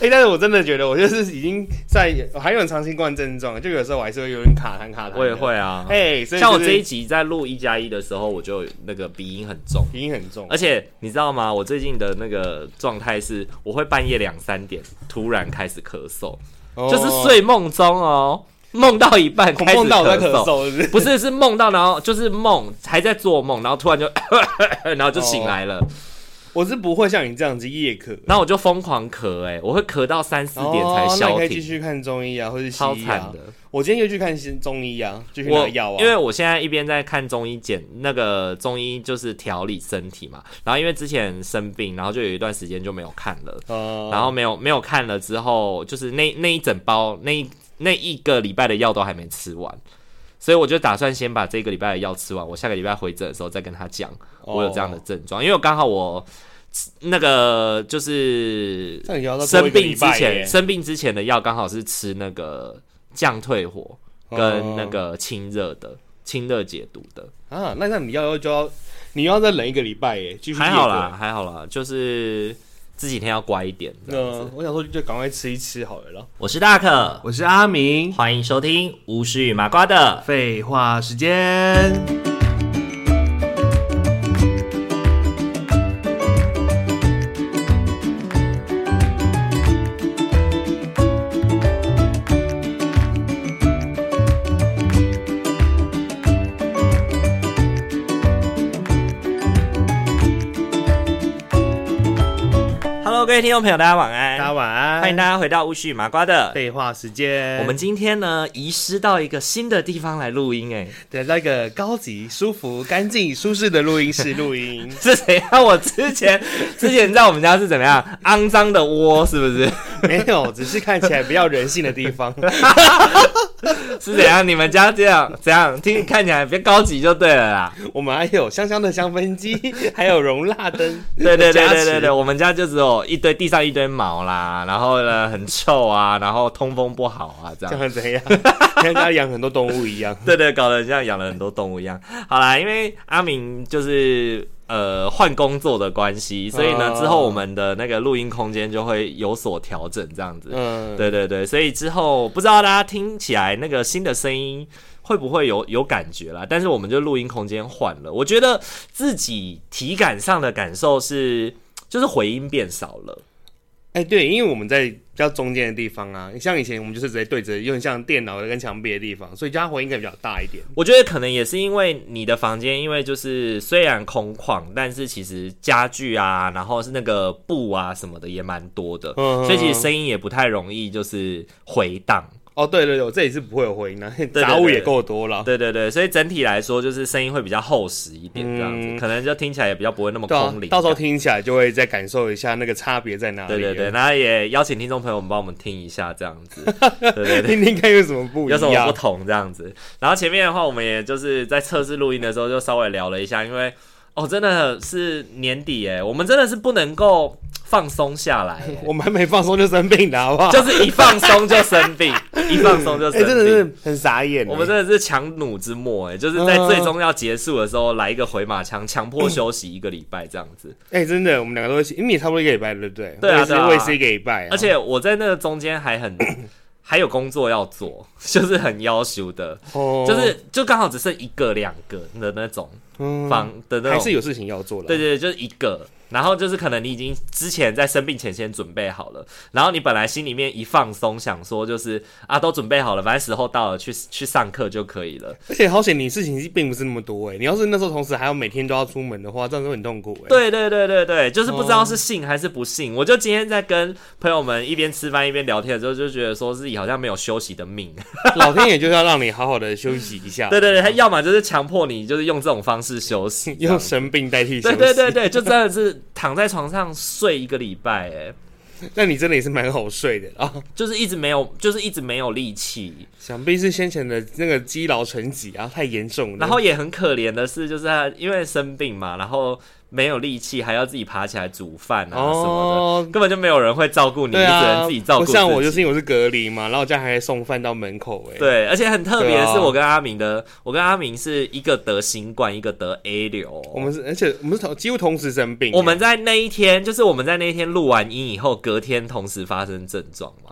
哎、欸，但是我真的觉得，我就是已经在还有长新冠症状，就有时候我还是会有点卡痰卡痰。我也会啊，哎、欸，就是、像我这一集在录一加一的时候，我就那个鼻音很重，鼻音很重。而且你知道吗？我最近的那个状态是，我会半夜两三点突然开始咳嗽，哦、就是睡梦中哦，梦到一半开始咳嗽是不是，不是是梦到，然后就是梦还在做梦，然后突然就 然后就醒来了。哦我是不会像你这样子夜咳，然后我就疯狂咳，哎，我会咳到三四点才消停。哦、那你可以继续看中医啊，或是西医啊。超惨的，我今天又去看中医啊，就去拿药啊。因为我现在一边在看中医检那个中医，就是调理身体嘛。然后因为之前生病，然后就有一段时间就没有看了。哦、然后没有没有看了之后，就是那那一整包那一那一个礼拜的药都还没吃完，所以我就打算先把这个礼拜的药吃完。我下个礼拜回诊的时候再跟他讲，我有这样的症状，哦、因为我刚好我。那个就是生病之前，生病之前的药刚好是吃那个降退火跟那个清热的、清热解毒的啊。那那你要就要你要再忍一个礼拜耶，继续还好啦，还好啦，就是这几天要乖一点。嗯，我想说就赶快吃一吃好了。我是大可，我是阿明，欢迎收听巫师与麻瓜的废话时间。各位听众朋友，大家晚安！大家晚安！欢迎大家回到乌须麻瓜的废话时间。我们今天呢，移师到一个新的地方来录音，哎，对，在一个高级、舒服、干净、舒适的录音室录音。是谁啊？我之前之前在我们家是怎么样？肮脏的窝是不是？没有，只是看起来比较人性的地方。是怎样？你们家这样怎样？听看起来比较高级就对了啦。我们还有香香的香氛机，还有容蜡灯。对对对对对对，我们家就只有一堆地上一堆毛啦，然后呢很臭啊，然后通风不好啊，这样。像怎样？像家养很多动物一样。对对，搞得像养了很多动物一样。好啦，因为阿明就是。呃，换工作的关系，所以呢，之后我们的那个录音空间就会有所调整，这样子。嗯，对对对，所以之后不知道大家听起来那个新的声音会不会有有感觉啦？但是我们就录音空间换了，我觉得自己体感上的感受是，就是回音变少了。哎、欸，对，因为我们在比较中间的地方啊，像以前我们就是直接对着，有点像电脑跟墙壁的地方，所以家回音应该比较大一点。我觉得可能也是因为你的房间，因为就是虽然空旷，但是其实家具啊，然后是那个布啊什么的也蛮多的，嗯、所以其实声音也不太容易就是回荡。哦，对对对，我这里是不会有回音的，杂物也够多了。对对对，所以整体来说就是声音会比较厚实一点，这样子、嗯、可能就听起来也比较不会那么空灵。到时候听起来就会再感受一下那个差别在哪里。对对对，那也邀请听众朋友们帮我们听一下，这样子，对对对，听听看有什么不一样，有什么不同这样子。然后前面的话，我们也就是在测试录音的时候就稍微聊了一下，因为哦，真的是年底哎，我们真的是不能够。放松下来，我们还没放松就生病的好不好？就是一放松就生病，一放松就生病，欸、真的是很傻眼。我们真的是强弩之末，哎，就是在最终要结束的时候来一个回马枪，强迫休息一个礼拜这样子。哎、欸，真的，我们两个都，因为你也差不多一个礼拜，对不对？对啊，对啊，我也是一个礼拜、啊。而且我在那个中间还很 还有工作要做，就是很要求的，哦、就是就刚好只剩一个两个的那种房的那种，还是有事情要做的。对，对对，就是一个。然后就是可能你已经之前在生病前先准备好了，然后你本来心里面一放松，想说就是啊都准备好了，反正时候到了去去上课就可以了。而且好险你事情并不是那么多哎，你要是那时候同时还要每天都要出门的话，这样子很痛苦哎。对对对对对，就是不知道是信还是不信。哦、我就今天在跟朋友们一边吃饭一边聊天的时候，就觉得说自己好像没有休息的命。老天爷就是要让你好好的休息一下。对 对对，他要么就是强迫你就是用这种方式休息，用生病代替休息。对对对对，就真的是躺在床上。睡一个礼拜，哎，那你真的也是蛮好睡的啊，就是一直没有，就是一直没有力气，想必是先前的那个积劳成疾啊，太严重了。然后也很可怜的是，就是他因为生病嘛，然后没有力气，还要自己爬起来煮饭啊什么的，哦、根本就没有人会照顾你，啊、你只能自己照顾。像我就是因为我是隔离嘛，然后我家还送饭到门口哎。对，而且很特别的是，我跟阿明的，啊、我跟阿明是一个得新冠，一个得 A 流。我们是，而且我们是同几乎同时生病。我们在那一天，就是我们在那一天录完音以后，隔天同时发生症状嘛。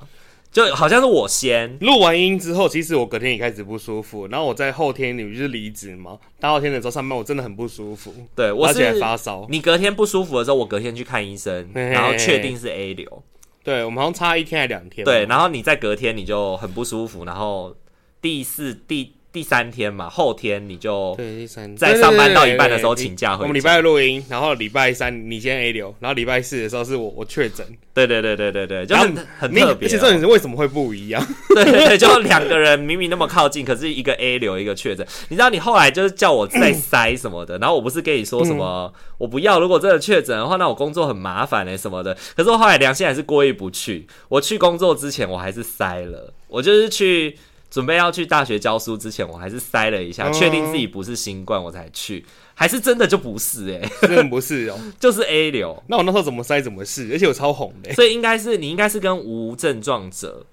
就好像是我先录完音之后，其实我隔天也开始不舒服，然后我在后天你不是离职吗？大后天的时候上班，我真的很不舒服。对，我是发烧。你隔天不舒服的时候，我隔天去看医生，嘿嘿嘿然后确定是 A 流。对，我们好像差一天还两天。对，然后你在隔天你就很不舒服，然后第四第。第三天嘛，后天你就对第三在上班到一半的时候请假回。我们礼拜二录音，然后礼拜三你先 A 流，然后礼拜四的时候是我我确诊。对对对对对对，就很很特别。而且重点是为什么会不一样？对对对，就两个人明明那么靠近，可是一个 A 流，一个确诊。你知道你后来就是叫我再塞什么的，然后我不是跟你说什么我不要，如果真的确诊的话，那我工作很麻烦哎什么的。可是我后来良心还是过意不去，我去工作之前我还是塞了，我就是去。准备要去大学教书之前，我还是筛了一下，确、嗯、定自己不是新冠，我才去。还是真的就不是哎、欸，真的不是哦，就是 A 流。那我那时候怎么筛怎么是，而且我超红的。所以应该是你应该是跟无症状者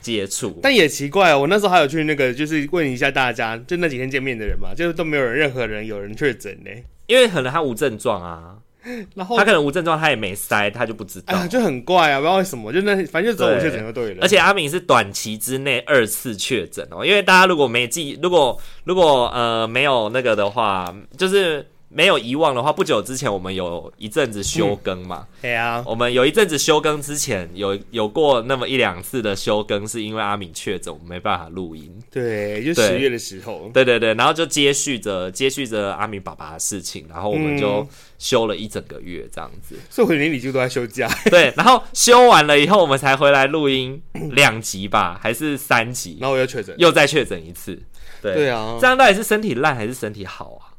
接触。但也奇怪哦，我那时候还有去那个，就是问一下大家，就那几天见面的人嘛，就是都没有人，任何人有人确诊呢，因为可能他无症状啊。然后他可能无症状，他也没塞，他就不知道，哎，就很怪啊，不知道为什么，就那反正就只有我确诊就对了。而且阿敏是短期之内二次确诊哦，因为大家如果没记，如果如果呃没有那个的话，就是。没有遗忘的话，不久之前我们有一阵子休更嘛？对啊，我们有一阵子休更之前有有过那么一两次的休更，是因为阿敏确诊，我们没办法录音。对，就十月的时候。对对对，然后就接续着接续着阿敏爸爸的事情，然后我们就休了一整个月这样子。所以我连你就都在休假。对，然后休完了以后，我们才回来录音两集吧，还是三集？然后我又确诊，又再确诊一次。对对啊，这样到底是身体烂还是身体好啊？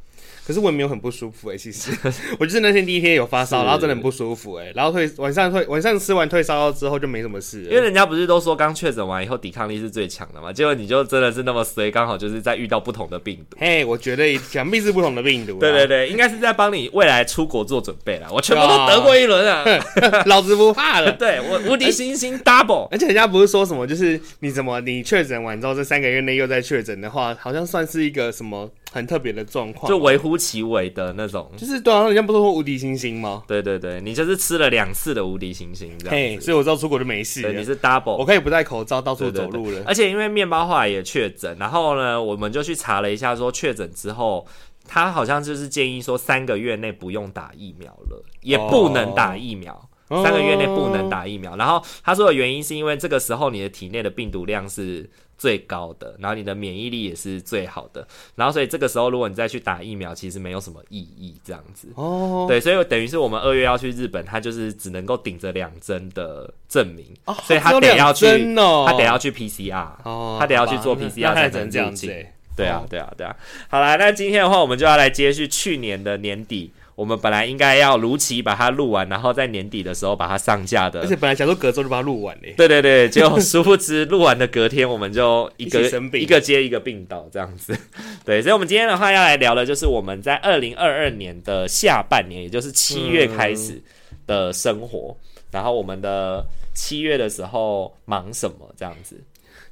可是我也没有很不舒服哎、欸，其实 我就是那天第一天有发烧，然后真的很不舒服哎、欸，然后退晚上退晚上吃完退烧药之后就没什么事。因为人家不是都说刚确诊完以后抵抗力是最强的嘛，结果你就真的是那么衰，刚好就是在遇到不同的病毒。嘿，我觉得想必是不同的病毒。对对对，应该是在帮你未来出国做准备啦。我全部都得过一轮啊，老子不怕了。对我无敌星星 double，而且人家不是说什么，就是你怎么你确诊完之后这三个月内又在确诊的话，好像算是一个什么。很特别的状况，就微乎其微的那种，就是对啊，人家不是说无敌星星吗？对对对，你就是吃了两次的无敌星星这样，嘿，所以我知道出国就没事。对，你是 double，我可以不戴口罩到处走路了。而且因为面包后来也确诊，然后呢，我们就去查了一下，说确诊之后，他好像就是建议说三个月内不用打疫苗了，也不能打疫苗，哦、三个月内不能打疫苗。然后他说的原因是因为这个时候你的体内的病毒量是。最高的，然后你的免疫力也是最好的，然后所以这个时候如果你再去打疫苗，其实没有什么意义，这样子。哦，对，所以等于是我们二月要去日本，他就是只能够顶着两针的证明，哦、所以他得要去，哦、他得要去 PCR，哦，他得要去做 PCR 才能入境。对啊，对啊，对啊。好啦，那今天的话，我们就要来接续去年的年底。我们本来应该要如期把它录完，然后在年底的时候把它上架的。而且本来想说隔周就把它录完嘞。对对对，结果殊不知录完的隔天我们就一个 一,一个接一个病倒这样子。对，所以我们今天的话要来聊的就是我们在二零二二年的下半年，也就是七月开始的生活。嗯、然后我们的七月的时候忙什么这样子？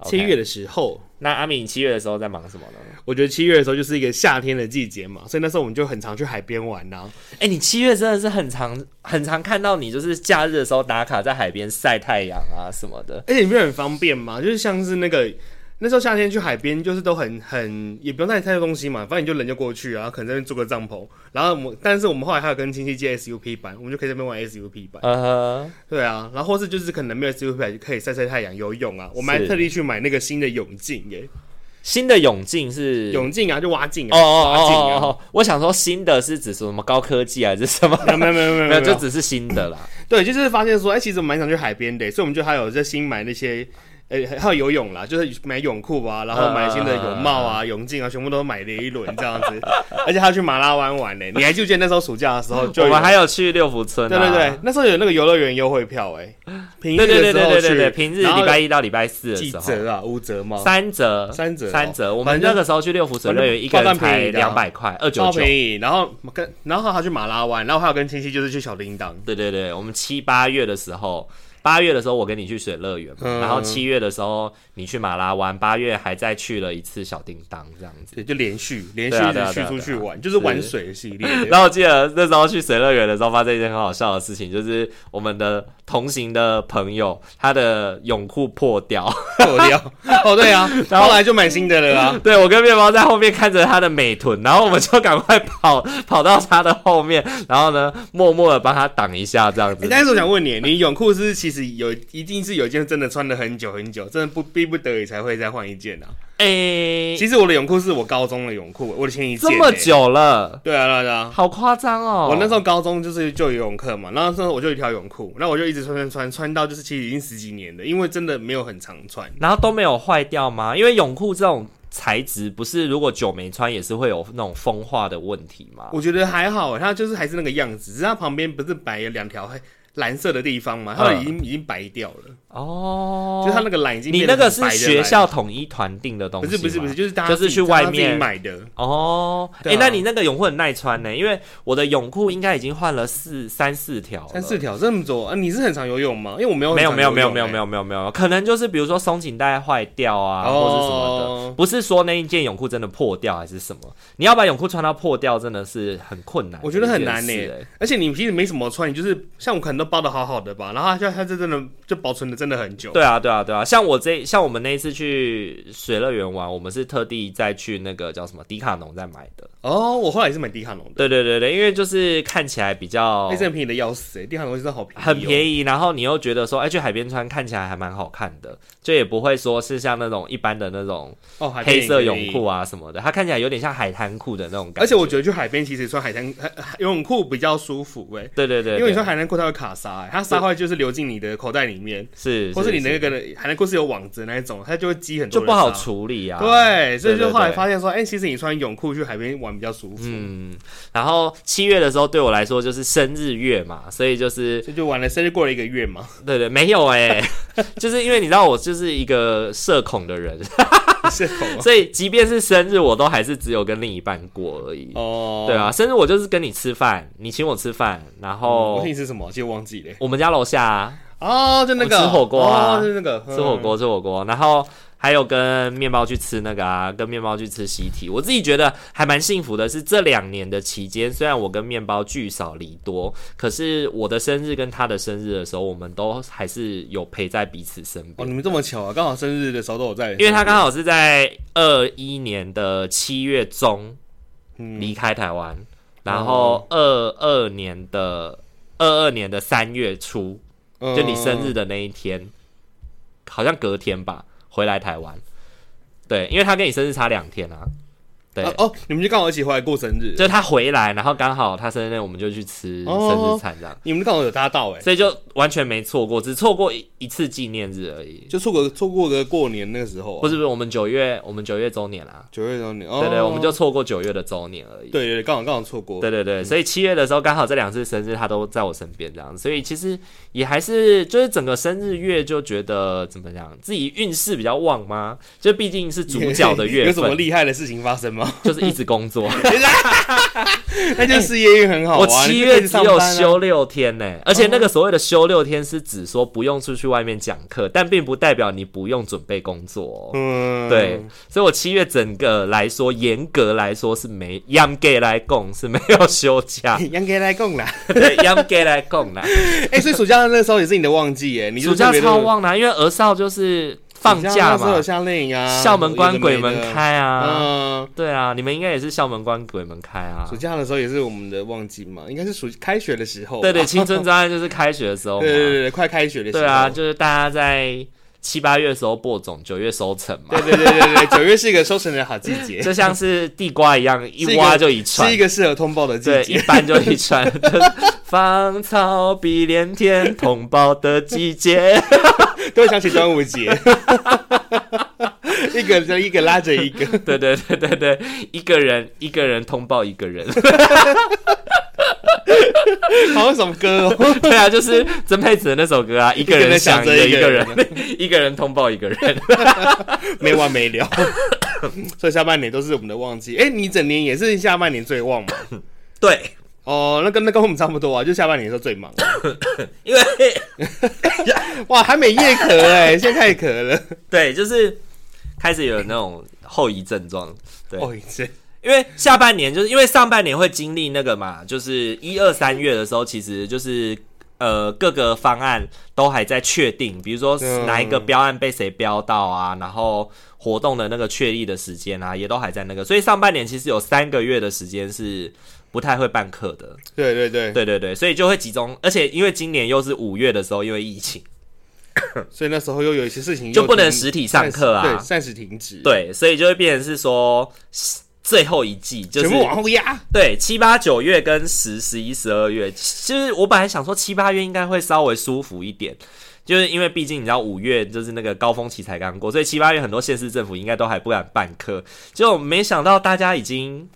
七月的时候，那阿敏七月的时候在忙什么呢？我觉得七月的时候就是一个夏天的季节嘛，所以那时候我们就很常去海边玩呐、啊。哎、欸，你七月真的是很常很常看到你，就是假日的时候打卡在海边晒太阳啊什么的。而且你不是很方便吗，就是像是那个。那时候夏天去海边，就是都很很也不用带太多东西嘛，反正你就人就过去啊，可能在那边租个帐篷，然后我们但是我们后来还有跟亲戚借 SUP 板，我们就可以在那边玩 SUP 板。嗯哼、uh，huh. 对啊，然后或是就是可能没有 SUP 板，可以晒晒太阳、游泳啊。我们还特地去买那个新的泳镜耶。新的泳镜是泳镜啊，就蛙镜啊。哦哦哦哦，我想说新的是指什么高科技还是什么？没有没有没有没有，就只是新的啦。对，就是发现说，哎、欸，其实蛮想去海边的，所以我们就还有在新买那些。呃、欸，还有游泳啦，就是买泳裤啊，然后买新的泳帽啊、泳镜啊，全部都买了一轮这样子。而且还要去马拉湾玩呢。你还记得那时候暑假的时候就，我们还有去六福村、啊。对对对，那时候有那个游乐园优惠票哎、欸。平日对对对对对对，平日礼拜一到礼拜四的时候。几折啊？五折吗？三折，三折，三折。我们那个时候去六福村乐园，一个人才两百块，二九九。便宜。然后跟然后他去马拉湾，然后还有跟亲戚就是去小叮当。对对对，我们七八月的时候。八月的时候，我跟你去水乐园，嗯、然后七月的时候你去马拉湾，八月还再去了一次小叮当，这样子，对，就连续连续的去出去玩，就是玩水的系列。然后我记得那时候去水乐园的时候，发生一件很好笑的事情，就是我们的同行的朋友他的泳裤破掉，破掉。哦，对啊，然后后来就买新的了啊。对，我跟面包在后面看着他的美臀，然后我们就赶快跑跑到他的后面，然后呢，默默的帮他挡一下，这样子。欸、但是我想问你，你泳裤是其实。是有，一定是有一件真的穿了很久很久，真的不逼不得已才会再换一件啊。诶、欸，其实我的泳裤是我高中的泳裤，我的前一件、欸。这么久了？对啊，对啊，好夸张哦！我那时候高中就是就游泳课嘛，然后那时候我就一条泳裤，那我就一直穿穿穿穿到就是其实已经十几年了，因为真的没有很常穿，然后都没有坏掉吗？因为泳裤这种材质不是如果久没穿也是会有那种风化的问题吗？我觉得还好，它就是还是那个样子，只是它旁边不是摆了两条黑。蓝色的地方嘛？它已经已经白掉了。哦。就它那个蓝已经。你那个是学校统一团定的东西。不是不是不是，就是大家。就是去外面买的。哦。哎，那你那个泳裤很耐穿呢，因为我的泳裤应该已经换了四三四条。三四条，这么多。啊，你是很常游泳吗？因为我没有没有没有没有没有没有没有。可能就是比如说松紧带坏掉啊，或者什么的。不是说那一件泳裤真的破掉还是什么。你要把泳裤穿到破掉真的是很困难。我觉得很难呢。而且你平时没怎么穿，你就是，像我可能都。包的好好的吧。然后它就它就真的就保存的真的很久。对啊，对啊，对啊。像我这像我们那一次去水乐园玩，我们是特地再去那个叫什么迪卡侬再买的。哦，我后来也是买迪卡侬的。对对对对，因为就是看起来比较，那，这很便宜的要死哎，迪卡侬真的好便宜，很便宜。然后你又觉得说，哎，去海边穿看起来还蛮好看的，就也不会说是像那种一般的那种哦黑色泳裤啊什么的，它看起来有点像海滩裤的那种感觉。而且我觉得去海边其实穿海滩游泳裤比较舒服哎。对对对，因为你穿海滩裤它会卡沙，哎，它沙会就是流进你的口袋里面，是，或是你那个海滩裤是有网子那一种，它就会积很多，就不好处理啊。对，所以就后来发现说，哎，其实你穿泳裤去海边玩比较舒服。嗯，然后七月的时候对我来说就是生日月嘛，所以就是就就玩了生日过了一个月嘛。对对，没有哎、欸，就是因为你知道我就是一个社恐的人，所以即便是生日，我都还是只有跟另一半过而已。哦，对啊，生日我就是跟你吃饭，你请我吃饭，然后、嗯、我请你吃什么？就忘记了。我们家楼下啊，哦，就那个吃火锅啊，哦、就那个吃火锅，吃火锅，然后。还有跟面包去吃那个啊，跟面包去吃西提，我自己觉得还蛮幸福的。是这两年的期间，虽然我跟面包聚少离多，可是我的生日跟他的生日的时候，我们都还是有陪在彼此身边。哦，你们这么巧啊，刚好生日的时候都有在。因为他刚好是在二一年的七月中离开台湾，嗯，然后二二年的二二年的三月初，就你生日的那一天，嗯，好像隔天吧。回来台湾，对，因为他跟你生日差两天啊。对哦，哦，你们就刚好一起回来过生日，就他回来，然后刚好他生日，我们就去吃生日餐这样。哦、你们刚好有搭到哎，所以就完全没错过，只错过一一次纪念日而已，就错过错过个过年那个时候、啊。不是不是，我们九月我们九月周年啦，九月周年，哦、对，对对，我们就错过九月的周年而已。对对，刚好刚好错过。对对对，所以七月的时候刚好这两次生日他都在我身边这样，所以其实也还是就是整个生日月就觉得怎么讲，自己运势比较旺吗？就毕竟是主角的月份，有什么厉害的事情发生吗？就是一直工。作，那就事业运很好。我七月只有休六天呢、欸，而且那个所谓的休六天是指说不用出去外面讲课，但并不代表你不用准备工作。嗯，对，所以我七月整个来说，严格来说是没严格来供是没有休假，严格来供啦，对，严格来供啦。哎、欸，所以暑假那时候也是你的旺季耶，你暑假超旺啦，因为儿少就是。放假嘛，夏令营啊，校门关，鬼门开啊，嗯，对啊，你们应该也是校门关，鬼门开啊。暑假的时候也是我们的旺季嘛，应该是暑开学的时候。对对，青春专案就是开学的时候嘛。对对对，快开学的时候。对啊，就是大家在七八月的时候播种，九月收成嘛。对对对对对，九月是一个收成的好季节，就像是地瓜一样，一挖就一串，是一个适合通报的季节，一搬就一串。芳草碧连天，通报的季节。都会想起端午节，一个人一个拉着一个，对对对对对，一个人一个人通报一个人，好像什么歌哦？对啊，就是曾沛慈的那首歌啊，一个人想着一个人，一个人通报一个人，没完没了。所以下半年都是我们的旺季。哎，你整年也是下半年最旺嘛？对。哦，那跟那跟我们差不多啊，就下半年的时候最忙，因为 哇还没夜咳哎，现在太咳了。对，就是开始有那种后遗症状。对，后遗症，因为下半年就是因为上半年会经历那个嘛，就是一二三月的时候，其实就是呃各个方案都还在确定，比如说哪一个标案被谁标到啊，然后活动的那个确立的时间啊，也都还在那个，所以上半年其实有三个月的时间是。不太会办课的，对对对。对对对，所以就会集中，而且因为今年又是五月的时候，因为疫情，所以那时候又有一些事情就不能实体上课啊，对，暂时停止，对，所以就会变成是说最后一季就是全部往后压，对，七八九月跟十十一十二月，其实我本来想说七八月应该会稍微舒服一点，就是因为毕竟你知道五月就是那个高峰期才刚过，所以七八月很多县市政府应该都还不敢办课，就没想到大家已经。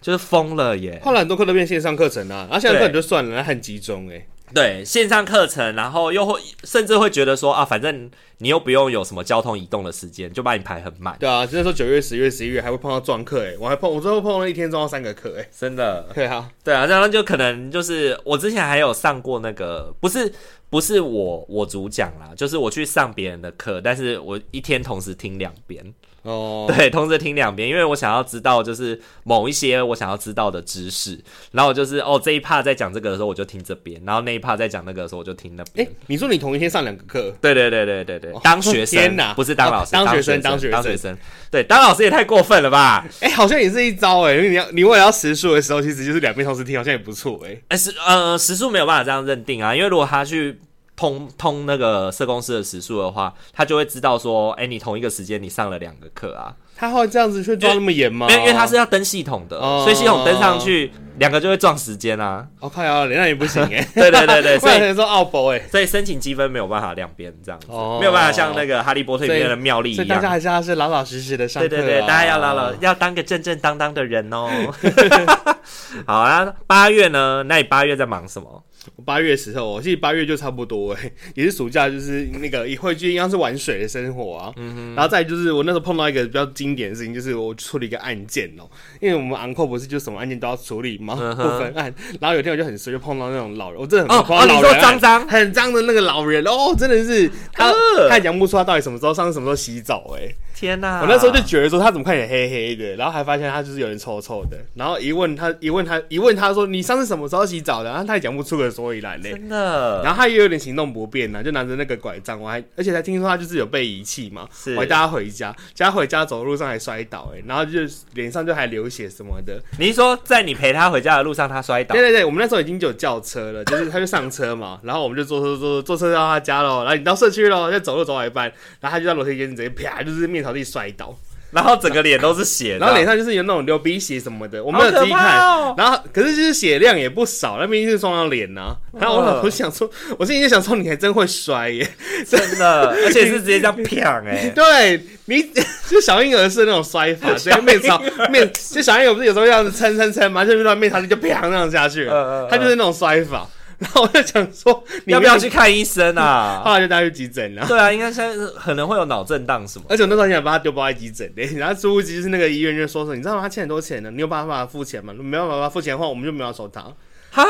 就是疯了耶！后来很多课都变线上课程啊，然后线上课程就算了，那很集中哎。对，线上课程，然后又会甚至会觉得说啊，反正你又不用有什么交通移动的时间，就把你排很满。对啊，那时候九月、十月、十一月还会碰到撞课哎，我还碰，我最后碰了一天撞到三个课哎，真的。对啊，对啊，然后就可能就是我之前还有上过那个，不是不是我我主讲啦，就是我去上别人的课，但是我一天同时听两遍。哦，对，同时听两边，因为我想要知道就是某一些我想要知道的知识，然后就是哦这一 part 在讲这个的时候我就听这边，然后那一 part 在讲那个的时候我就听那边。哎，你说你同一天上两个课？对对对对对对，当学生，天哪，不是当老师，当学生，当学生，当学生，对，当老师也太过分了吧？哎，好像也是一招哎，因为你要你为了要时数的时候，其实就是两边同时听，好像也不错哎。哎，时呃时数没有办法这样认定啊，因为如果他去。通通那个社公司的时数的话，他就会知道说，哎、欸，你同一个时间你上了两个课啊。他会这样子去抓那么严吗？因为，因为他是要登系统的，哦、所以系统登上去，两个就会撞时间啊。我靠呀，那也不行 哎。对对对对，所以说奥博哎，所以申请积分没有办法两边这样子，哦、没有办法像那个哈利波特里面的妙丽一样。所以大家还是要是老老实实的上。对对对，大家要老老要当个正正当当的人哦。好啊，八月呢？那你八月在忙什么？我八月时候，我其实八月就差不多哎，也是暑假，就是那个也会就应该是玩水的生活啊。嗯哼。然后再就是我那时候碰到一个比较经典的事情，就是我处理一个案件哦、喔，因为我们昂扣不是就什么案件都要处理吗？嗯、哼不分案。然后有一天我就很衰，就碰到那种老人，我真的很怕老人，脏脏、很脏的那个老人哦，真的是他，他也讲不出他到底什么时候上次什么时候洗澡哎。天哪！我那时候就觉得说他怎么看起来黑黑的，然后还发现他就是有点臭臭的。然后一问他，一问他，一问他说你上次什么时候洗澡的？然后他也讲不出个所以然嘞。真的。然后他也有点行动不便呢，就拿着那个拐杖，我还而且还听说他就是有被遗弃嘛，是我还带他回家，加回家走路上还摔倒哎，然后就脸上就还流血什么的。你是说在你陪他回回家的路上他摔倒？对对对，我们那时候已经就有轿车了，就是他就上车嘛，然后我们就坐车坐坐车到他家喽，然后你到社区喽，再走路走到一半，然后他就在楼梯间直接啪就是面朝地摔倒。然后整个脸都是血，然后脸上就是有那种流鼻血什么的，我没有仔细看。哦、然后可是就是血量也不少，那毕竟是撞到脸呐。然后我我想说，我心里就想说，你还真会摔耶，真的，而且是直接这样啪哎。对，你 就小婴儿是那种摔法，直接面朝面，就小婴儿不是有时候这样子撑撑撑嘛，就遇到面朝地就啪那样下去了，他就是那种摔法。然后我就想说，你要不要去看医生啊？后来就带去急诊了。对啊，应该现在可能会有脑震荡什么。而且我那时候想把他丢包在急诊的，然后殊不知就是那个医院就说说，你知道吗？他欠很多钱的，你有办法付钱吗？没有办法付钱的话，我们就没有收他。哈，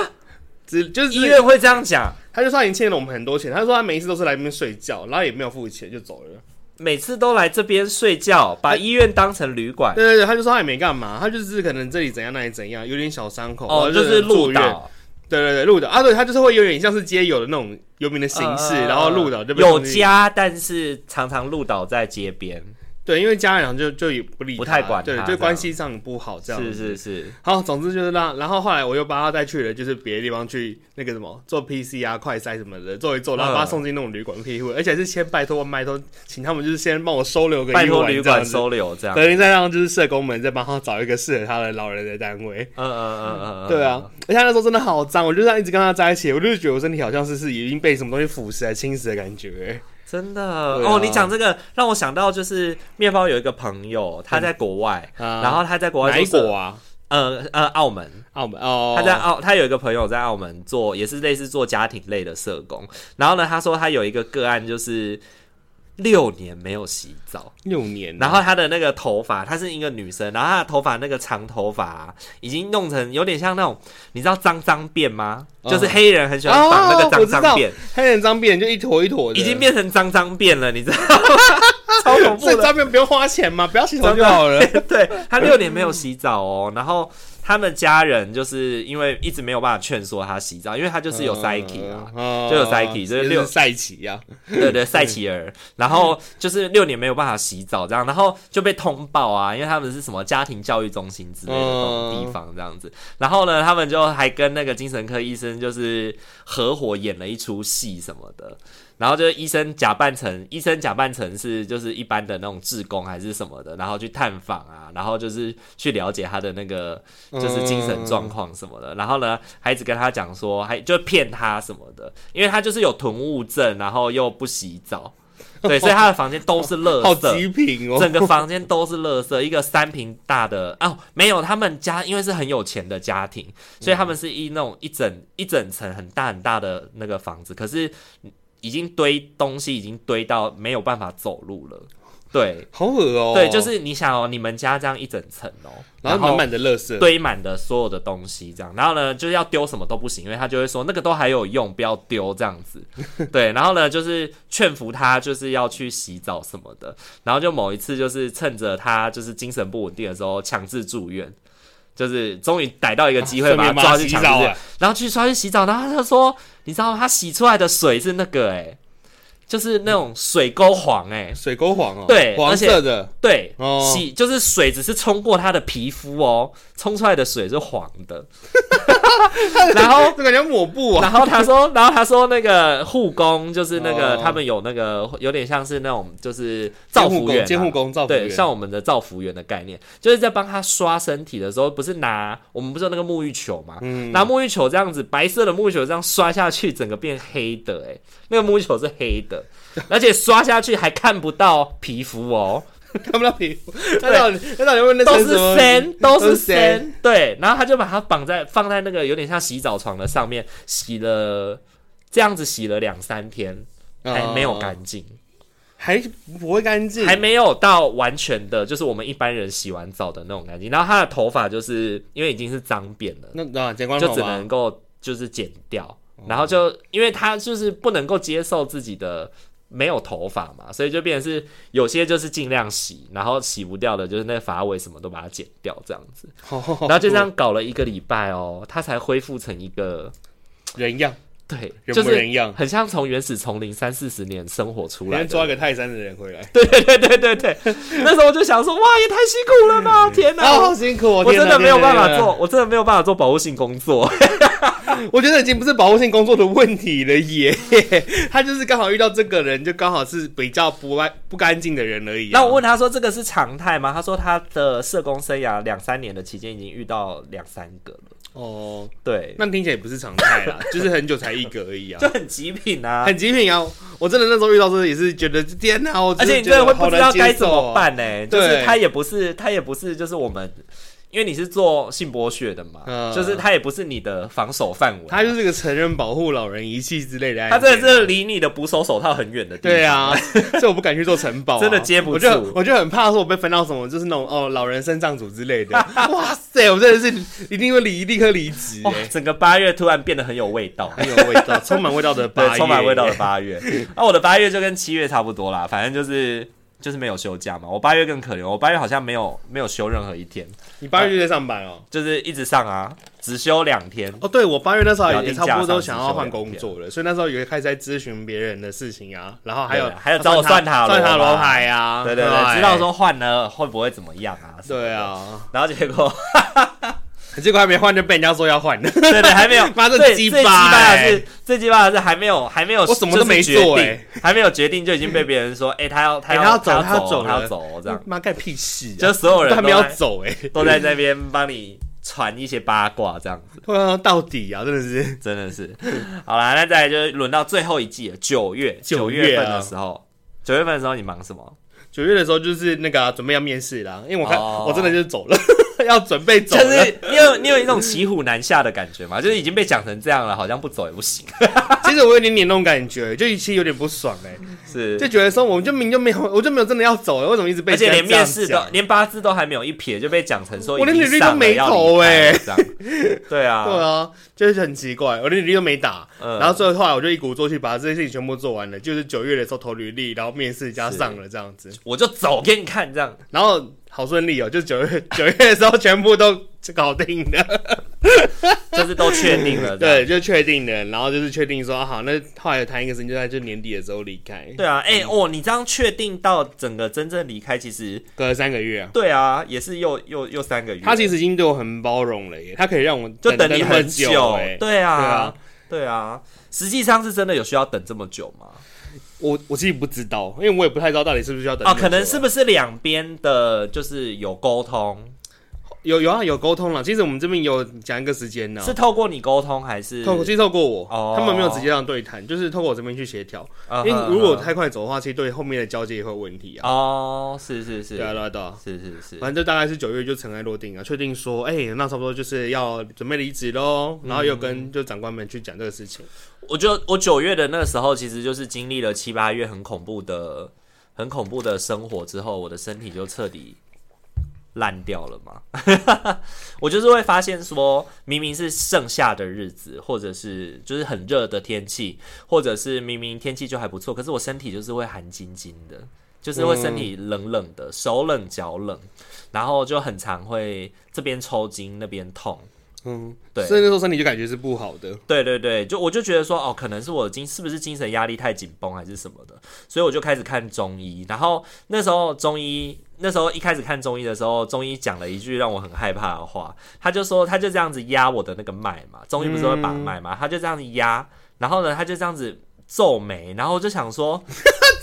只就是医院会这样讲。他就说他已经欠了我们很多钱，他说他每一次都是来这边睡觉，然后也没有付钱就走了。每次都来这边睡觉，把医院当成旅馆。对对对，他就说他也没干嘛，他就是可能这里怎样那里怎样，有点小伤口哦，就是鹿岛。对对对，鹿岛啊，对，他就是会有点像是街友的那种游民的形式，呃、然后鹿岛这边有家，但是常常鹿岛在街边。对，因为家长就就也不理他，不太管，对，就关系上不好，这样是是是。好，总之就是让，然后后来我又把他带去了，就是别的地方去那个什么做 PC 啊快筛什么的，做一做，然后把他送进那种旅馆庇护，而且是先拜托拜托，请他们就是先帮我收留个拜托旅馆收留这样，等于再让就是社工们再帮他找一个适合他的老人的单位。嗯嗯嗯嗯，对啊，而且他那时候真的好脏，我就这样一直跟他在一起，我就觉得我身体好像是是已经被什么东西腐蚀、侵蚀的感觉。真的、啊、哦，你讲这个让我想到，就是面包有一个朋友，他在国外，嗯、然后他在国外美国啊，呃呃，澳门，澳门哦，他在澳，他有一个朋友在澳门做，也是类似做家庭类的社工，然后呢，他说他有一个个案就是。六年没有洗澡，六年。然后她的那个头发，她是一个女生，然后她的头发那个长头发、啊、已经弄成有点像那种，你知道脏脏辫吗？哦、就是黑人很喜欢绑那个脏脏辫，黑人脏辫就一坨一坨的，已经变成脏脏辫了，你知道吗？超恐怖的，脏辫不用花钱吗？不要洗头就好了。对，她六年没有洗澡哦，然后。他们家人就是因为一直没有办法劝说他洗澡，因为他就是有 psyche 啊，就有 psyche，，就是六赛奇呀，对对赛奇儿，然后就是六年没有办法洗澡这样，然后就被通报啊，因为他们是什么家庭教育中心之类的这种地方这样子，然后呢，他们就还跟那个精神科医生就是合伙演了一出戏什么的。然后就是医生假扮成医生假扮成是就是一般的那种志工还是什么的，然后去探访啊，然后就是去了解他的那个就是精神状况什么的。嗯、然后呢，孩子跟他讲说，还就骗他什么的，因为他就是有囤物症，然后又不洗澡，对，所以他的房间都是垃圾，好极品哦，整个房间都是垃圾，一个三平大的哦，没有，他们家因为是很有钱的家庭，所以他们是一那种一整一整层很大很大的那个房子，可是。已经堆东西，已经堆到没有办法走路了。对，好恶哦。对，就是你想哦，你们家这样一整层哦，然后满满的垃圾，堆满的所有的东西，这样，然后呢，就是要丢什么都不行，因为他就会说那个都还有用，不要丢这样子。对，然后呢，就是劝服他，就是要去洗澡什么的。然后就某一次，就是趁着他就是精神不稳定的时候，强制住院。就是终于逮到一个机会，把他抓去洗澡，然后去抓去洗澡，然后他就说：“你知道吗？他洗出来的水是那个，诶。就是那种水沟黄哎、欸，水沟黄哦，对，黄色的，对，哦、洗就是水只是冲过他的皮肤哦，冲出来的水是黄的，然后就感觉抹布啊，然后他说，然后他说那个护工就是那个、哦、他们有那个有点像是那种就是造福员、啊，监护工造福员，对，像我们的造福员的概念，就是在帮他刷身体的时候，不是拿我们不是有那个沐浴球嘛，嗯，拿沐浴球这样子白色的沐浴球这样刷下去，整个变黑的哎、欸，那个沐浴球是黑的。而且刷下去还看不到皮肤哦，看不到皮肤。对，都是酸，都是酸。对，然后他就把它绑在放在那个有点像洗澡床的上面，洗了这样子洗了两三天，还没有干净，还不会干净，还没有到完全的，就是我们一般人洗完澡的那种干净。然后他的头发就是因为已经是脏辫了，那那剪光就只能够就是剪掉，然后就因为他就是不能够接受自己的。没有头发嘛，所以就变成是有些就是尽量洗，然后洗不掉的，就是那发尾什么都把它剪掉这样子，然后就这样搞了一个礼拜哦，他才恢复成一个人样，对，人不人样，就是很像从原始丛林三四十年生活出来，抓一个泰山的人回来，对对对对对。对，那时候我就想说，哇，也太辛苦了吧，天哪，好辛苦，我真的没有办法做，我真的没有办法做保护性工作。我觉得已经不是保护性工作的问题了耶，他就是刚好遇到这个人，就刚好是比较不爱不干净的人而已啊。那我问他说：“这个是常态吗？”他说：“他的社工生涯两三年的期间，已经遇到两三个了。”哦，对，那听起来也不是常态啦，就是很久才一个而已啊，就很极品啊，很极品啊！我真的那时候遇到这个也是觉得天哪，我而且你真的会不知道该怎么办呢、欸？就是他也不是，他也不是，就是我们。因为你是做性剥削的嘛，嗯、就是他也不是你的防守范围，他就是个成人保护老人仪器之类的，他真的是离你的捕手手套很远的地方。对啊，所以我不敢去做城堡、啊，真的接不住，我就我就很怕说我被分到什么，就是那种哦老人身障组之类的。哇塞，我真的是一定会离立刻离职、欸。整个八月突然变得很有味道，很有味道，充满味道的 八月，充满味道的八月。那、啊、我的八月就跟七月差不多啦，反正就是。就是没有休假嘛，我八月更可怜，我八月好像没有没有休任何一天。你八月就在上班哦？就是一直上啊，只休两天。哦，对，我八月那时候也差不多都想要换工作了，所以那时候也开始在咨询别人的事情啊，然后还有还有找我算塔、算塔罗牌啊，对对对，知道说换了会不会怎么样啊？对啊，然后结果。结果还没换就被人家说要换，对对，还没有。妈的，鸡巴的是最鸡巴的是还没有还没有，我什么都没做哎，还没有决定就已经被别人说，哎，他要他要走他要走他要走这样，妈干屁事，就所有人都还没有走哎，都在那边帮你传一些八卦这样子。对啊，到底啊，真的是，真的是。好啦，那再来就轮到最后一季了，九月九月份的时候，九月份的时候你忙什么？九月的时候就是那个、啊、准备要面试啦，因为我看、oh. 我真的就是走了。要准备走，就是你有你有一种骑虎难下的感觉嘛？就是已经被讲成这样了，好像不走也不行。其实我有点点那种感觉，就其实有点不爽哎、欸，是。就觉得说我们就明就没有，我就没有真的要走了，为什么一直被？而且连面试都连八字都还没有一撇就被讲成说，我连履历都没投哎、欸，对啊，对啊，就是很奇怪，我连履历都没打，嗯、然后最后后来我就一鼓作气把这些事情全部做完了，就是九月的时候投履历，然后面试加上了这样子，我就走给你看这样，然后。好顺利哦，就九月 九月的时候全部都搞定了，就是都确定了，对，就确定了，然后就是确定说好，那后来谈一个事情，就在就年底的时候离开。对啊，哎、欸、哦，你这样确定到整个真正离开，其实隔了三个月啊。对啊，也是又又又三个月。他其实已经对我很包容了耶，他可以让我就等你很久，哎，对啊，对啊，对啊，实际上是真的有需要等这么久吗？我我自己不知道，因为我也不太知道到底是不是要等哦，可能是不是两边的，就是有沟通。有有啊，有沟通了。其实我们这边有讲一个时间呢，是透过你沟通还是透过？其实透过我，哦、他们没有直接这样对谈，就是透过我这边去协调。哦、因为如果太快走的话，其实对后面的交接也会有问题啊。哦，是是是，对啊对啊对啊，是是是。反正就大概是九月就尘埃落定啊，确定说，哎、欸，那差不多就是要准备离职喽。然后又跟就长官们去讲这个事情。嗯、我觉得我九月的那个时候，其实就是经历了七八月很恐怖的、很恐怖的生活之后，我的身体就彻底。烂掉了吗？我就是会发现说，明明是盛夏的日子，或者是就是很热的天气，或者是明明天气就还不错，可是我身体就是会寒晶晶的，就是会身体冷冷的，手冷脚冷，然后就很常会这边抽筋那边痛。嗯，对，所以那时候身体就感觉是不好的。对对对，就我就觉得说，哦，可能是我的精是不是精神压力太紧绷还是什么的，所以我就开始看中医。然后那时候中医那时候一开始看中医的时候，中医讲了一句让我很害怕的话，他就说他就这样子压我的那个脉嘛，中医不是会把脉嘛，他就这样子压，然后呢他就这样子皱眉，然后我就想说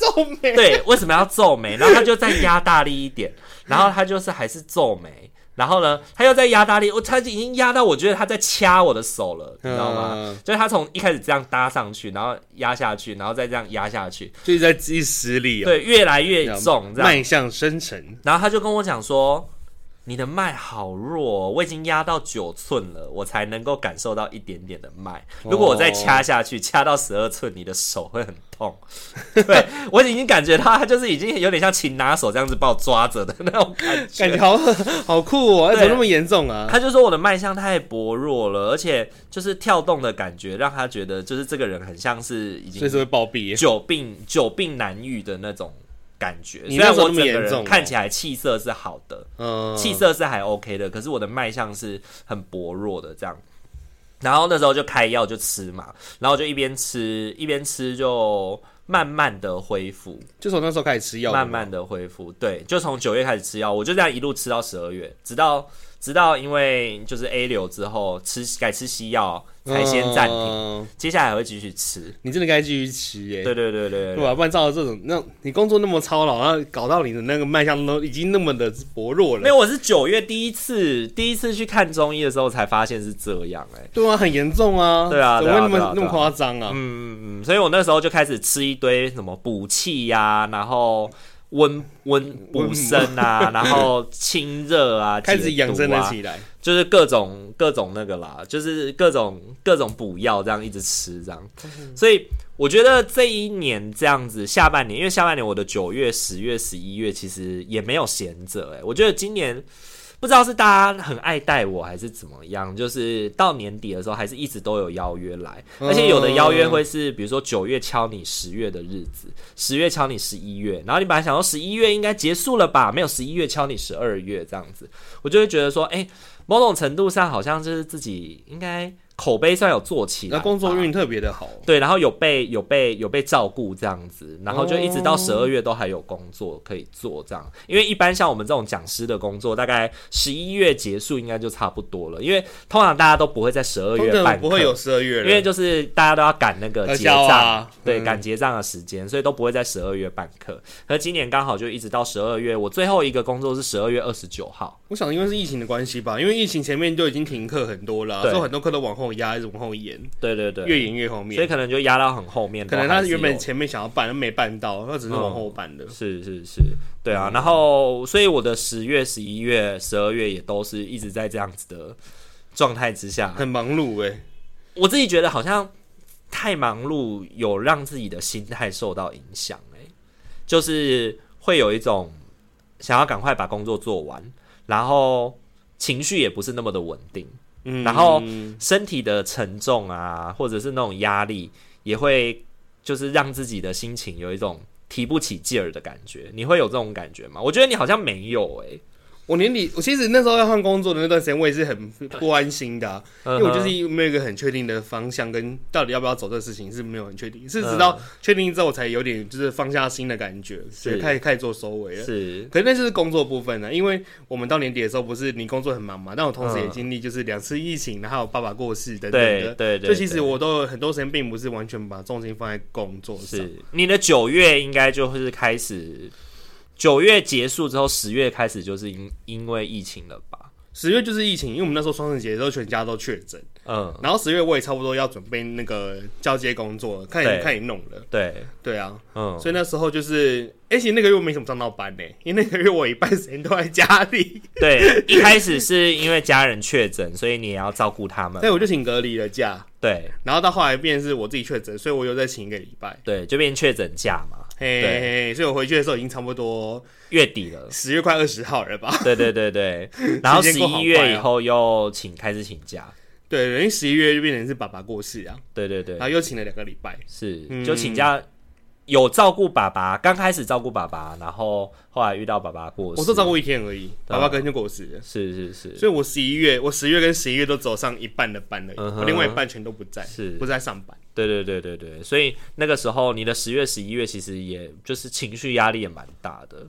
皱眉，对，为什么要皱眉？然后他就再压大力一点，然后他就是还是皱眉。然后呢，他又在压大力，我他已经压到我觉得他在掐我的手了，你知道吗？嗯、就是他从一开始这样搭上去，然后压下去，然后再这样压下去，就是在积实力、哦，对，越来越重，这样脉象深沉。然后他就跟我讲说。你的脉好弱，哦我已经压到九寸了，我才能够感受到一点点的脉。如果我再掐下去，掐到十二寸，你的手会很痛。对，我已经感觉到他就是已经有点像擒拿手这样子把我抓着的那种感觉，感觉好好酷哦！怎么那么严重啊？他就说我的脉象太薄弱了，而且就是跳动的感觉让他觉得就是这个人很像是已经就是会暴毙、久病久病难愈的那种。感觉，虽然我整个人看起来气色是好的，嗯，气色是还 OK 的，可是我的脉象是很薄弱的这样。然后那时候就开药就吃嘛，然后就一边吃一边吃，就慢慢的恢复。就从那时候开始吃药，慢慢的恢复。对，就从九月开始吃药，我就这样一路吃到十二月，直到直到因为就是 A 流之后吃改吃西药。才先暂停，嗯、接下来还会继续吃。你真的该继续吃耶！对对对对，对吧？不然照着这种，那你工作那么操劳，然后搞到你的那个脉象都已经那么的薄弱了。没有，我是九月第一次第一次去看中医的时候才发现是这样，哎，对啊，很严重啊，对啊，怎么会那么那么夸张啊？嗯嗯嗯，所以我那时候就开始吃一堆什么补气呀，然后。温温补身啊，然后清热啊，开始养生了起来，就是各种各种那个啦，就是各种各种补药这样一直吃这样，所以我觉得这一年这样子下半年，因为下半年我的九月、十月、十一月其实也没有闲着，哎，我觉得今年。不知道是大家很爱戴我还是怎么样，就是到年底的时候，还是一直都有邀约来，而且有的邀约会是，比如说九月敲你十月的日子，十月敲你十一月，然后你本来想说十一月应该结束了吧，没有十一月敲你十二月这样子，我就会觉得说，哎，某种程度上好像就是自己应该口碑算有做起来，那工作运特别的好。对，然后有被有被有被照顾这样子，然后就一直到十二月都还有工作可以做这样。因为一般像我们这种讲师的工作，大概十一月结束应该就差不多了。因为通常大家都不会在十二月办，不会有十二月，因为就是大家都要赶那个结账，啊、对，赶结账的时间，所以都不会在十二月办课。可今年刚好就一直到十二月，我最后一个工作是十二月二十九号。我想因为是疫情的关系吧，因为疫情前面就已经停课很多了，所以很多课都往后压，还是往后延。对对对，越延越后面，所以可能就压到很后面。可能他原本前面想要办，没办到，他只是往后办的。嗯、是是是，对啊。然后，所以我的十月、十一月、十二月也都是一直在这样子的状态之下，很忙碌哎、欸。我自己觉得好像太忙碌，有让自己的心态受到影响哎，就是会有一种想要赶快把工作做完，然后情绪也不是那么的稳定。然后身体的沉重啊，或者是那种压力，也会就是让自己的心情有一种提不起劲儿的感觉。你会有这种感觉吗？我觉得你好像没有诶、我年底，我其实那时候要换工作的那段时间，我也是很不安心的、啊，因为我就是没有一个很确定的方向，跟到底要不要走这个事情是没有很确定，是直到确定之后才有点就是放下心的感觉，所以开始开始做收尾了。是，可是那就是工作部分呢，因为我们到年底的时候不是你工作很忙嘛，但我同时也经历就是两次疫情，然后还有爸爸过世等等的，对对对，所以其实我都有很多时间并不是完全把重心放在工作上。是，你的九月应该就会是开始。九月结束之后，十月开始就是因因为疫情了吧？十月就是疫情，因为我们那时候双十节的时候全家都确诊，嗯，然后十月我也差不多要准备那个交接工作，看你看你弄了，对。对啊，嗯，所以那时候就是，而且那个月没什么上到班呢，因为那个月我一半时间都在家里。对，一开始是因为家人确诊，所以你也要照顾他们，所以我就请隔离了假。对，然后到后来变是我自己确诊，所以我又再请一个礼拜，对，就变确诊假嘛。嘿，嘿，嘿，所以我回去的时候已经差不多月底了，十月快二十号了吧？对对对对，然后十一月以后又请开始请假，对，因为十一月就变成是爸爸过世啊，对对对，然后又请了两个礼拜，是就请假。有照顾爸爸，刚开始照顾爸爸，然后后来遇到爸爸过世，我都照顾一天而已，爸爸隔天就过世了。是是是，所以我十一月，我十月跟十一月都走上一半的班了，我另外一半全都不在，是不在上班。对对对对对，所以那个时候你的十月、十一月其实也就是情绪压力也蛮大的。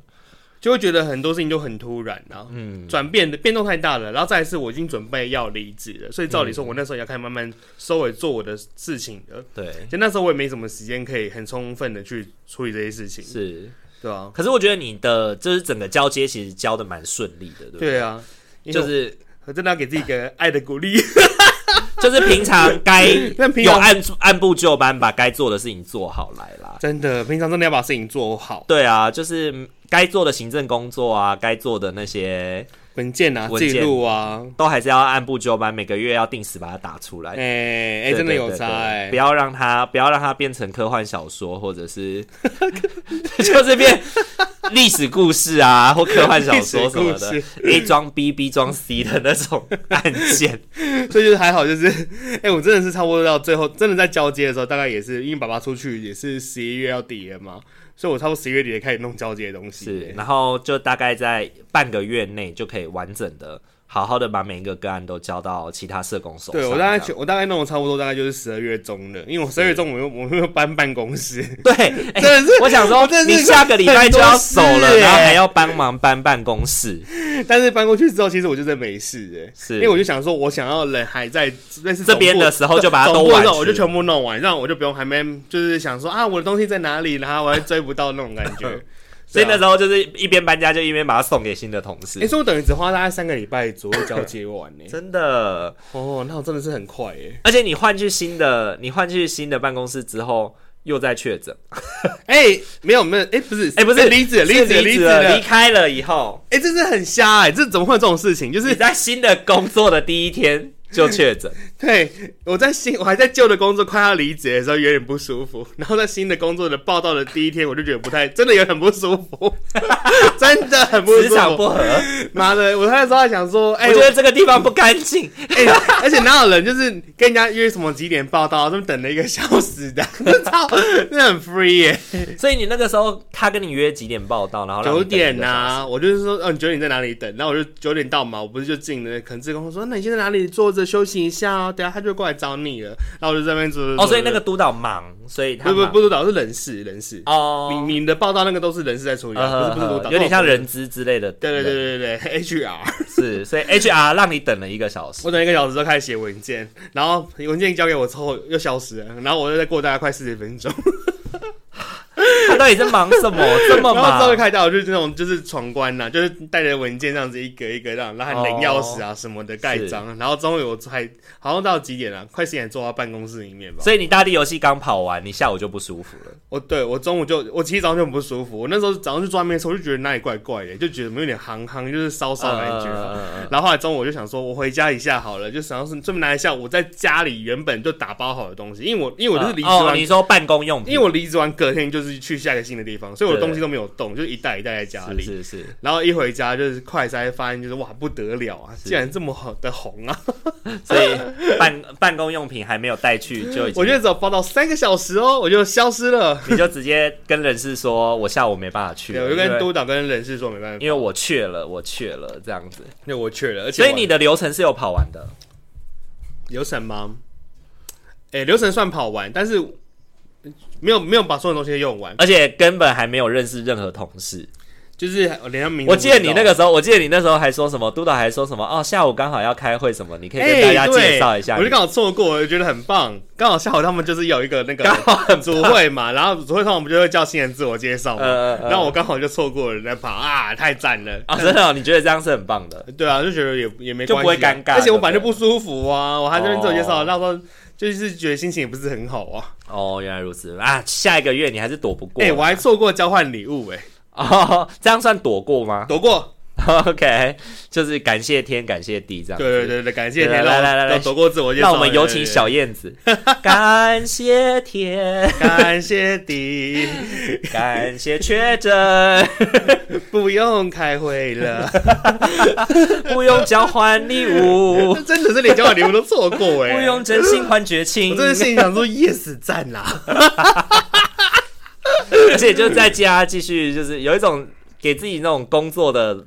就会觉得很多事情就很突然啊，嗯，转变的变动太大了，然后再一次我已经准备要离职了，所以照理说，我那时候也要开始慢慢收尾做我的事情了。对，就那时候我也没什么时间可以很充分的去处理这些事情，是，对啊。可是我觉得你的就是整个交接其实交的蛮顺利的，对不对？对啊，就是我真的要给自己一个爱的鼓励。就是平常该 有按按部就班把该做的事情做好来啦。真的，平常真的要把事情做好。对啊，就是该做的行政工作啊，该做的那些文件啊、记录啊，都还是要按部就班，每个月要定时把它打出来。哎哎、真的有差哎、欸！不要让它，不要让它变成科幻小说，或者是 就是变。历史故事啊，或科幻小说什么的，A 装 B，B 装 C 的那种案件，所以就是还好，就是哎、欸，我真的是差不多到最后，真的在交接的时候，大概也是因为爸爸出去也是十一月要底了嘛，所以我差不多十一月底也开始弄交接的东西，是，然后就大概在半个月内就可以完整的。好好的把每一个个案都交到其他社工手上。对，我大概我大概弄的差不多，大概就是十二月中了，因为我十二月中我又 我又搬办公室。对，真的是我想说，你下个礼拜就要走了，然后还要帮忙搬办公室。但是搬过去之后，其实我就在没事哎，是因为我就想说，我想要人还在类似这边的时候，就把它都完，我就全部弄完，这样我就不用还没就是想说啊，我的东西在哪里，然后我还追不到那种感觉。所以那时候就是一边搬家就一边把它送给新的同事。哎、欸，所以我等于只花大概三个礼拜左右交接完呢。真的哦，那我真的是很快耶。而且你换去新的，你换去新的办公室之后又在确诊。哎、欸，没有没有，哎、欸，不是，哎、欸，不是离职，离职，离职，离开了以后，哎、欸，这是很瞎哎，这怎么会有这种事情？就是你在新的工作的第一天。就确诊，对，我在新我还在旧的工作快要离职的时候有点不舒服，然后在新的工作的报道的第一天我就觉得不太，真的有很不舒服，真的很不舒服，磁场不合。妈的，我那时候还想说，哎、欸，我觉得这个地方不干净，哎、欸，而且哪有人就是跟人家约什么几点报道，这么等了一个小时的，操，真的很 free 耶。所以你那个时候他跟你约几点报道，然后九点啊，我就是说，嗯，九点在哪里等？然后我就九点到嘛，我不是就进了，可能志工说，那你现在哪里坐着？休息一下哦，等下他就过来找你了。然后我就在那边做。哦，所以那个督导忙，所以他不不不督导是人事人事哦。你你的报道那个都是人事在处理，不是不是督导，有点像人资之类的。对对对对对，HR 是，所以 HR 让你等了一个小时，我等一个小时就开始写文件，然后文件交给我之后又消失了，然后我又再过大概快四十分钟。他到底在忙什么？这么忙？然后之后就开到就是那种就是闯关呐，就是带着文件这样子一格一格这样，然后还领钥匙啊什么的盖章，然后终于我还好像到几点了？快十点坐到办公室里面吧。所以你大地游戏刚跑完，你下午就不舒服了。我对我中午就我其实早上就很不舒服，我那时候早上去抓面的时候就觉得哪里怪怪的，就觉得有点夯夯，就是烧烧的感觉。然后后来中午我就想说，我回家一下好了，就想要是这么拿一下我在家里原本就打包好的东西，因为我因为我就是离职完，你说办公用品，因为我离职完隔天就是去下一个新的地方，所以我的东西都没有动，就是一袋一袋在家里。是是是。然后一回家就是快筛，发现就是哇不得了啊，竟然这么好的红啊！所以办办公用品还没有带去就我觉得只有报到三个小时哦，我就消失了。你就直接跟人事说，我下午没办法去。我就跟督导跟人事说没办法，因为我去了，我去了这样子。因为我去了，而且所以你的流程是有跑完的。流程吗？哎，流程算跑完，但是。没有没有把所有东西用完，而且根本还没有认识任何同事，就是连他名。我记得你那个时候，我记得你那时候还说什么，督导还说什么哦，下午刚好要开会什么，你可以跟大家介绍一下。我就刚好错过，我就觉得很棒。刚好下午他们就是有一个那个组会嘛，然后组会上我们就会叫新人自我介绍嘛，然后我刚好就错过了在跑啊，太赞了啊！真的，你觉得这样是很棒的？对啊，就觉得也也没就不会尴尬，而且我本来就不舒服啊，我还在那边自我介绍，那时候。就是觉得心情也不是很好啊。哦，原来如此啊！下一个月你还是躲不过。哎、欸，我还错过交换礼物哎、欸。哦，这样算躲过吗？躲过。OK，就是感谢天，感谢地这样。对对对对，感谢天。来来来来，躲过自我介绍。那我们有请小燕子。感谢天，感谢地，感谢确诊，不用开会了，不用交换礼物。真的是连交换礼物都错过哎。不用真心换绝情。我真的心里想说，yes 赞啦。而且就在家继续，就是有一种给自己那种工作的。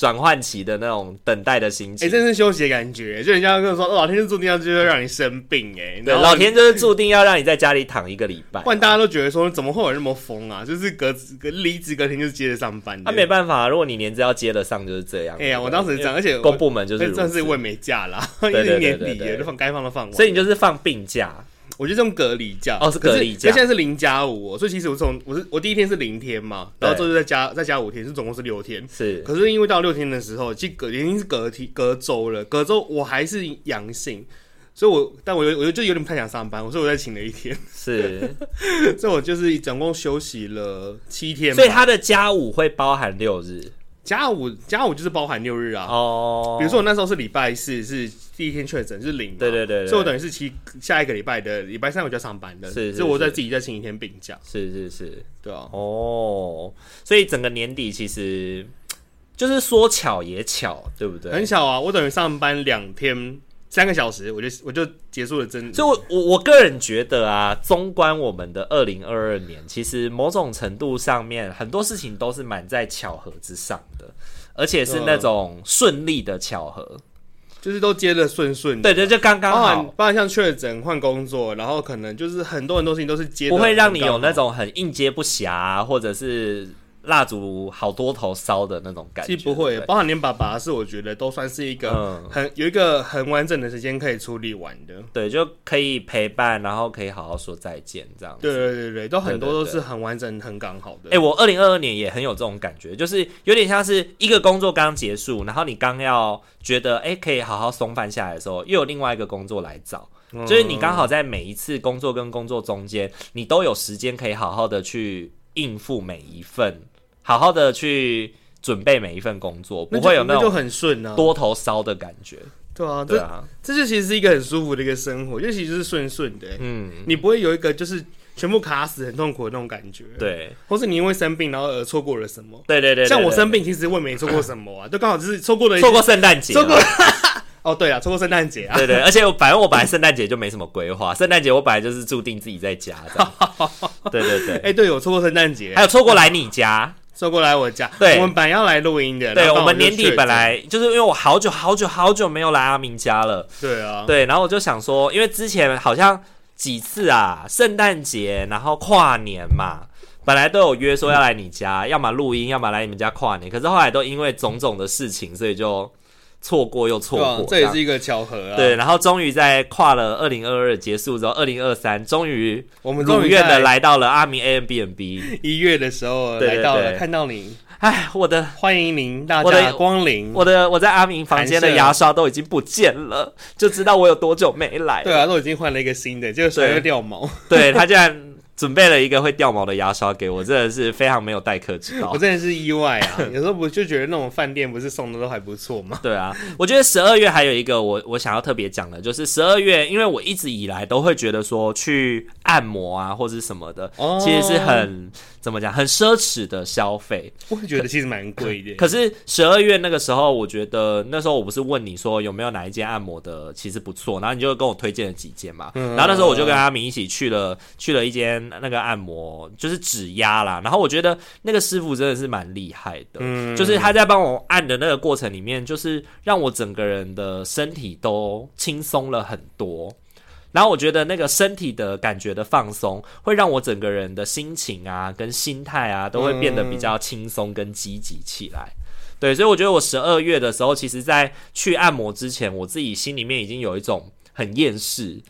转换期的那种等待的心情，哎、欸，真是休息的感觉。就人家跟我说，哦、老天就注定要就是让你生病，哎，对，老天就是注定要让你在家里躺一个礼拜。不然大家都觉得说，怎么会有那么疯啊？就是隔隔离职隔天就接着上班。他、啊、没办法，如果你年资要接得上，就是这样。哎呀，我当时这样，而且公部门就是，这是我也没假啦，因为年底了，就放该放的放完。所以你就是放病假。我就用隔离假哦，是隔离假，现在是零加五，所以其实我从我是我第一天是零天嘛，然后之后再加再加五天，是总共是六天。是，可是因为到六天的时候，其实隔已经是隔天隔周了，隔周我还是阳性，所以我但我我就就有点不太想上班，所以我再请了一天。是，所以我就是总共休息了七天。所以他的加五会包含六日。加五加五就是包含六日啊，哦，比如说我那时候是礼拜四是第一天确诊是零，对对对，所以我等于是其下一个礼拜的礼拜三我就要上班的，是，所以我在自己再请一天病假，是是是，对啊，哦，所以整个年底其实就是说巧也巧，对不对？很巧啊，我等于上班两天。三个小时，我就我就结束了真。所以我我我个人觉得啊，纵观我们的二零二二年，其实某种程度上面很多事情都是满在巧合之上的，而且是那种顺利的巧合，就是都接得顺顺。对对，就刚刚好。包括像确诊、换工作，然后可能就是很多很多事情都是接，不会让你有那种很应接不暇，或者是。蜡烛好多头烧的那种感觉，其实不会，包含连爸爸是我觉得都算是一个很、嗯、有一个很完整的时间可以处理完的，对，就可以陪伴，然后可以好好说再见这样子。对对对对，都很多都是很完整、很刚好的。哎、欸，我二零二二年也很有这种感觉，就是有点像是一个工作刚结束，然后你刚要觉得哎、欸、可以好好松饭下来的时候，又有另外一个工作来找，嗯、就是你刚好在每一次工作跟工作中间，你都有时间可以好好的去应付每一份。好好的去准备每一份工作，不会有那种就很顺啊，多头烧的感觉。对啊，对啊，这就其实是一个很舒服的一个生活，就其实是顺顺的。嗯，你不会有一个就是全部卡死、很痛苦的那种感觉。对，或是你因为生病然后而错过了什么？对对对，像我生病，其实我也没错过什么啊，就刚好就是错过了错过圣诞节，错过。哦，对啊，错过圣诞节啊。对对，而且我反正我本来圣诞节就没什么规划，圣诞节我本来就是注定自己在家的。对对对，哎，对，我错过圣诞节，还有错过来你家。坐过来我家。对，我们本来要来录音的。对，我们年底本来就是因为我好久好久好久没有来阿明家了。对啊。对，然后我就想说，因为之前好像几次啊，圣诞节然后跨年嘛，本来都有约说要来你家，嗯、要么录音，要么来你们家跨年。可是后来都因为种种的事情，所以就。错过又错过，啊，这也是一个巧合啊。对，然后终于在跨了二零二二结束之后，二零二三终于我们如愿的来到了阿明 AMBNB。一月的时候来到了，看到你，哎，我的欢迎您大家光临。我的我在阿明房间的牙刷都已经不见了，就知道我有多久没来。对啊，都已经换了一个新的，结果还会掉毛。对，他竟然。准备了一个会掉毛的牙刷给我，真的是非常没有待客之道。我真的是意外啊！有时候不就觉得那种饭店不是送的都还不错吗？对啊，我觉得十二月还有一个我我想要特别讲的，就是十二月，因为我一直以来都会觉得说去按摩啊或者什么的，哦、其实是很。怎么讲？很奢侈的消费，我会觉得其实蛮贵的。可是十二月那个时候，我觉得那时候我不是问你说有没有哪一间按摩的其实不错，然后你就跟我推荐了几间嘛。然后那时候我就跟阿明一起去了去了一间那个按摩，就是指压啦。然后我觉得那个师傅真的是蛮厉害的，就是他在帮我按的那个过程里面，就是让我整个人的身体都轻松了很多。然后我觉得那个身体的感觉的放松，会让我整个人的心情啊、跟心态啊，都会变得比较轻松跟积极起来。对，所以我觉得我十二月的时候，其实在去按摩之前，我自己心里面已经有一种很厌世。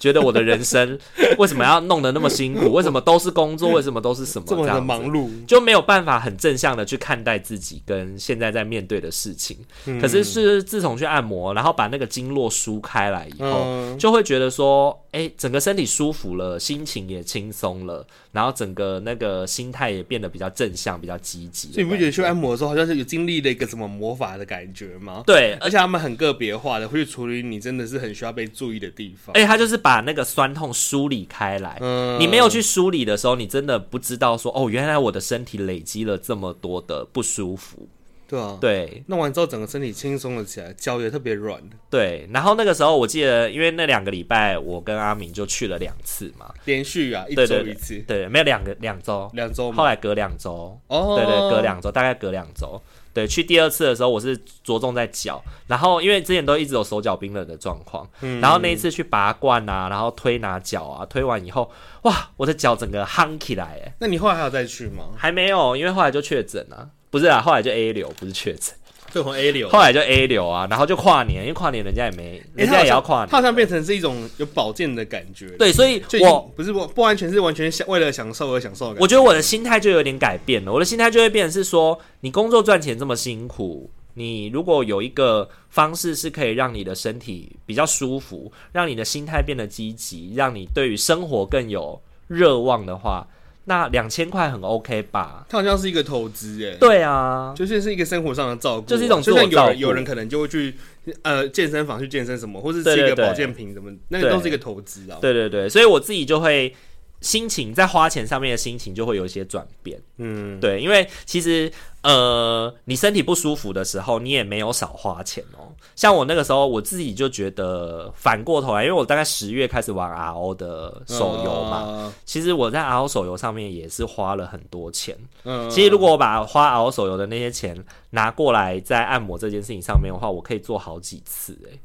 觉得我的人生为什么要弄得那么辛苦？为什么都是工作？为什么都是什么这么的忙碌？就没有办法很正向的去看待自己跟现在在面对的事情。可是是自从去按摩，然后把那个经络梳开来以后，就会觉得说，哎，整个身体舒服了，心情也轻松了，然后整个那个心态也变得比较正向，比较积极。所以你不觉得去按摩的时候好像是有经历了一个什么魔法的感觉吗？对，而且他们很个别化的会去处理你真的是很需要被注意的地方。哎，他就是把。把那个酸痛梳理开来，嗯，你没有去梳理的时候，你真的不知道说哦，原来我的身体累积了这么多的不舒服。对啊，对，弄完之后整个身体轻松了起来，脚也特别软。对，然后那个时候我记得，因为那两个礼拜我跟阿明就去了两次嘛，连续啊，一周一次，对，没有两个两周，两周，后来隔两周，哦，对对，隔两周，大概隔两周。对，去第二次的时候，我是着重在脚，然后因为之前都一直有手脚冰冷的状况，嗯，然后那一次去拔罐啊，然后推拿脚啊，推完以后，哇，我的脚整个夯起来，哎，那你后来还要再去吗？还没有，因为后来就确诊了，不是啊，后来就 A 流，不是确诊。就从 A 流，后来就 A 流啊，然后就跨年，因为跨年人家也没，人家也要跨年，它好像变成是一种有保健的感觉。对，所以我不是不不完全是完全想为了享受而享受的感觉。我觉得我的心态就有点改变了，我的心态就会变成是说，你工作赚钱这么辛苦，你如果有一个方式是可以让你的身体比较舒服，让你的心态变得积极，让你对于生活更有热望的话。那两千块很 OK 吧？它好像是一个投资哎。对啊，就是是一个生活上的照顾，就是一种。就像有人有人可能就会去呃健身房去健身什么，或者是一个保健品什么，那个都是一个投资啊。对对对，所以我自己就会心情在花钱上面的心情就会有一些转变。嗯，对，因为其实。呃，你身体不舒服的时候，你也没有少花钱哦。像我那个时候，我自己就觉得反过头来，因为我大概十月开始玩 RO 的手游嘛，呃、其实我在 RO 手游上面也是花了很多钱。嗯、呃，其实如果我把花 RO 手游的那些钱拿过来在按摩这件事情上面的话，我可以做好几次诶、欸。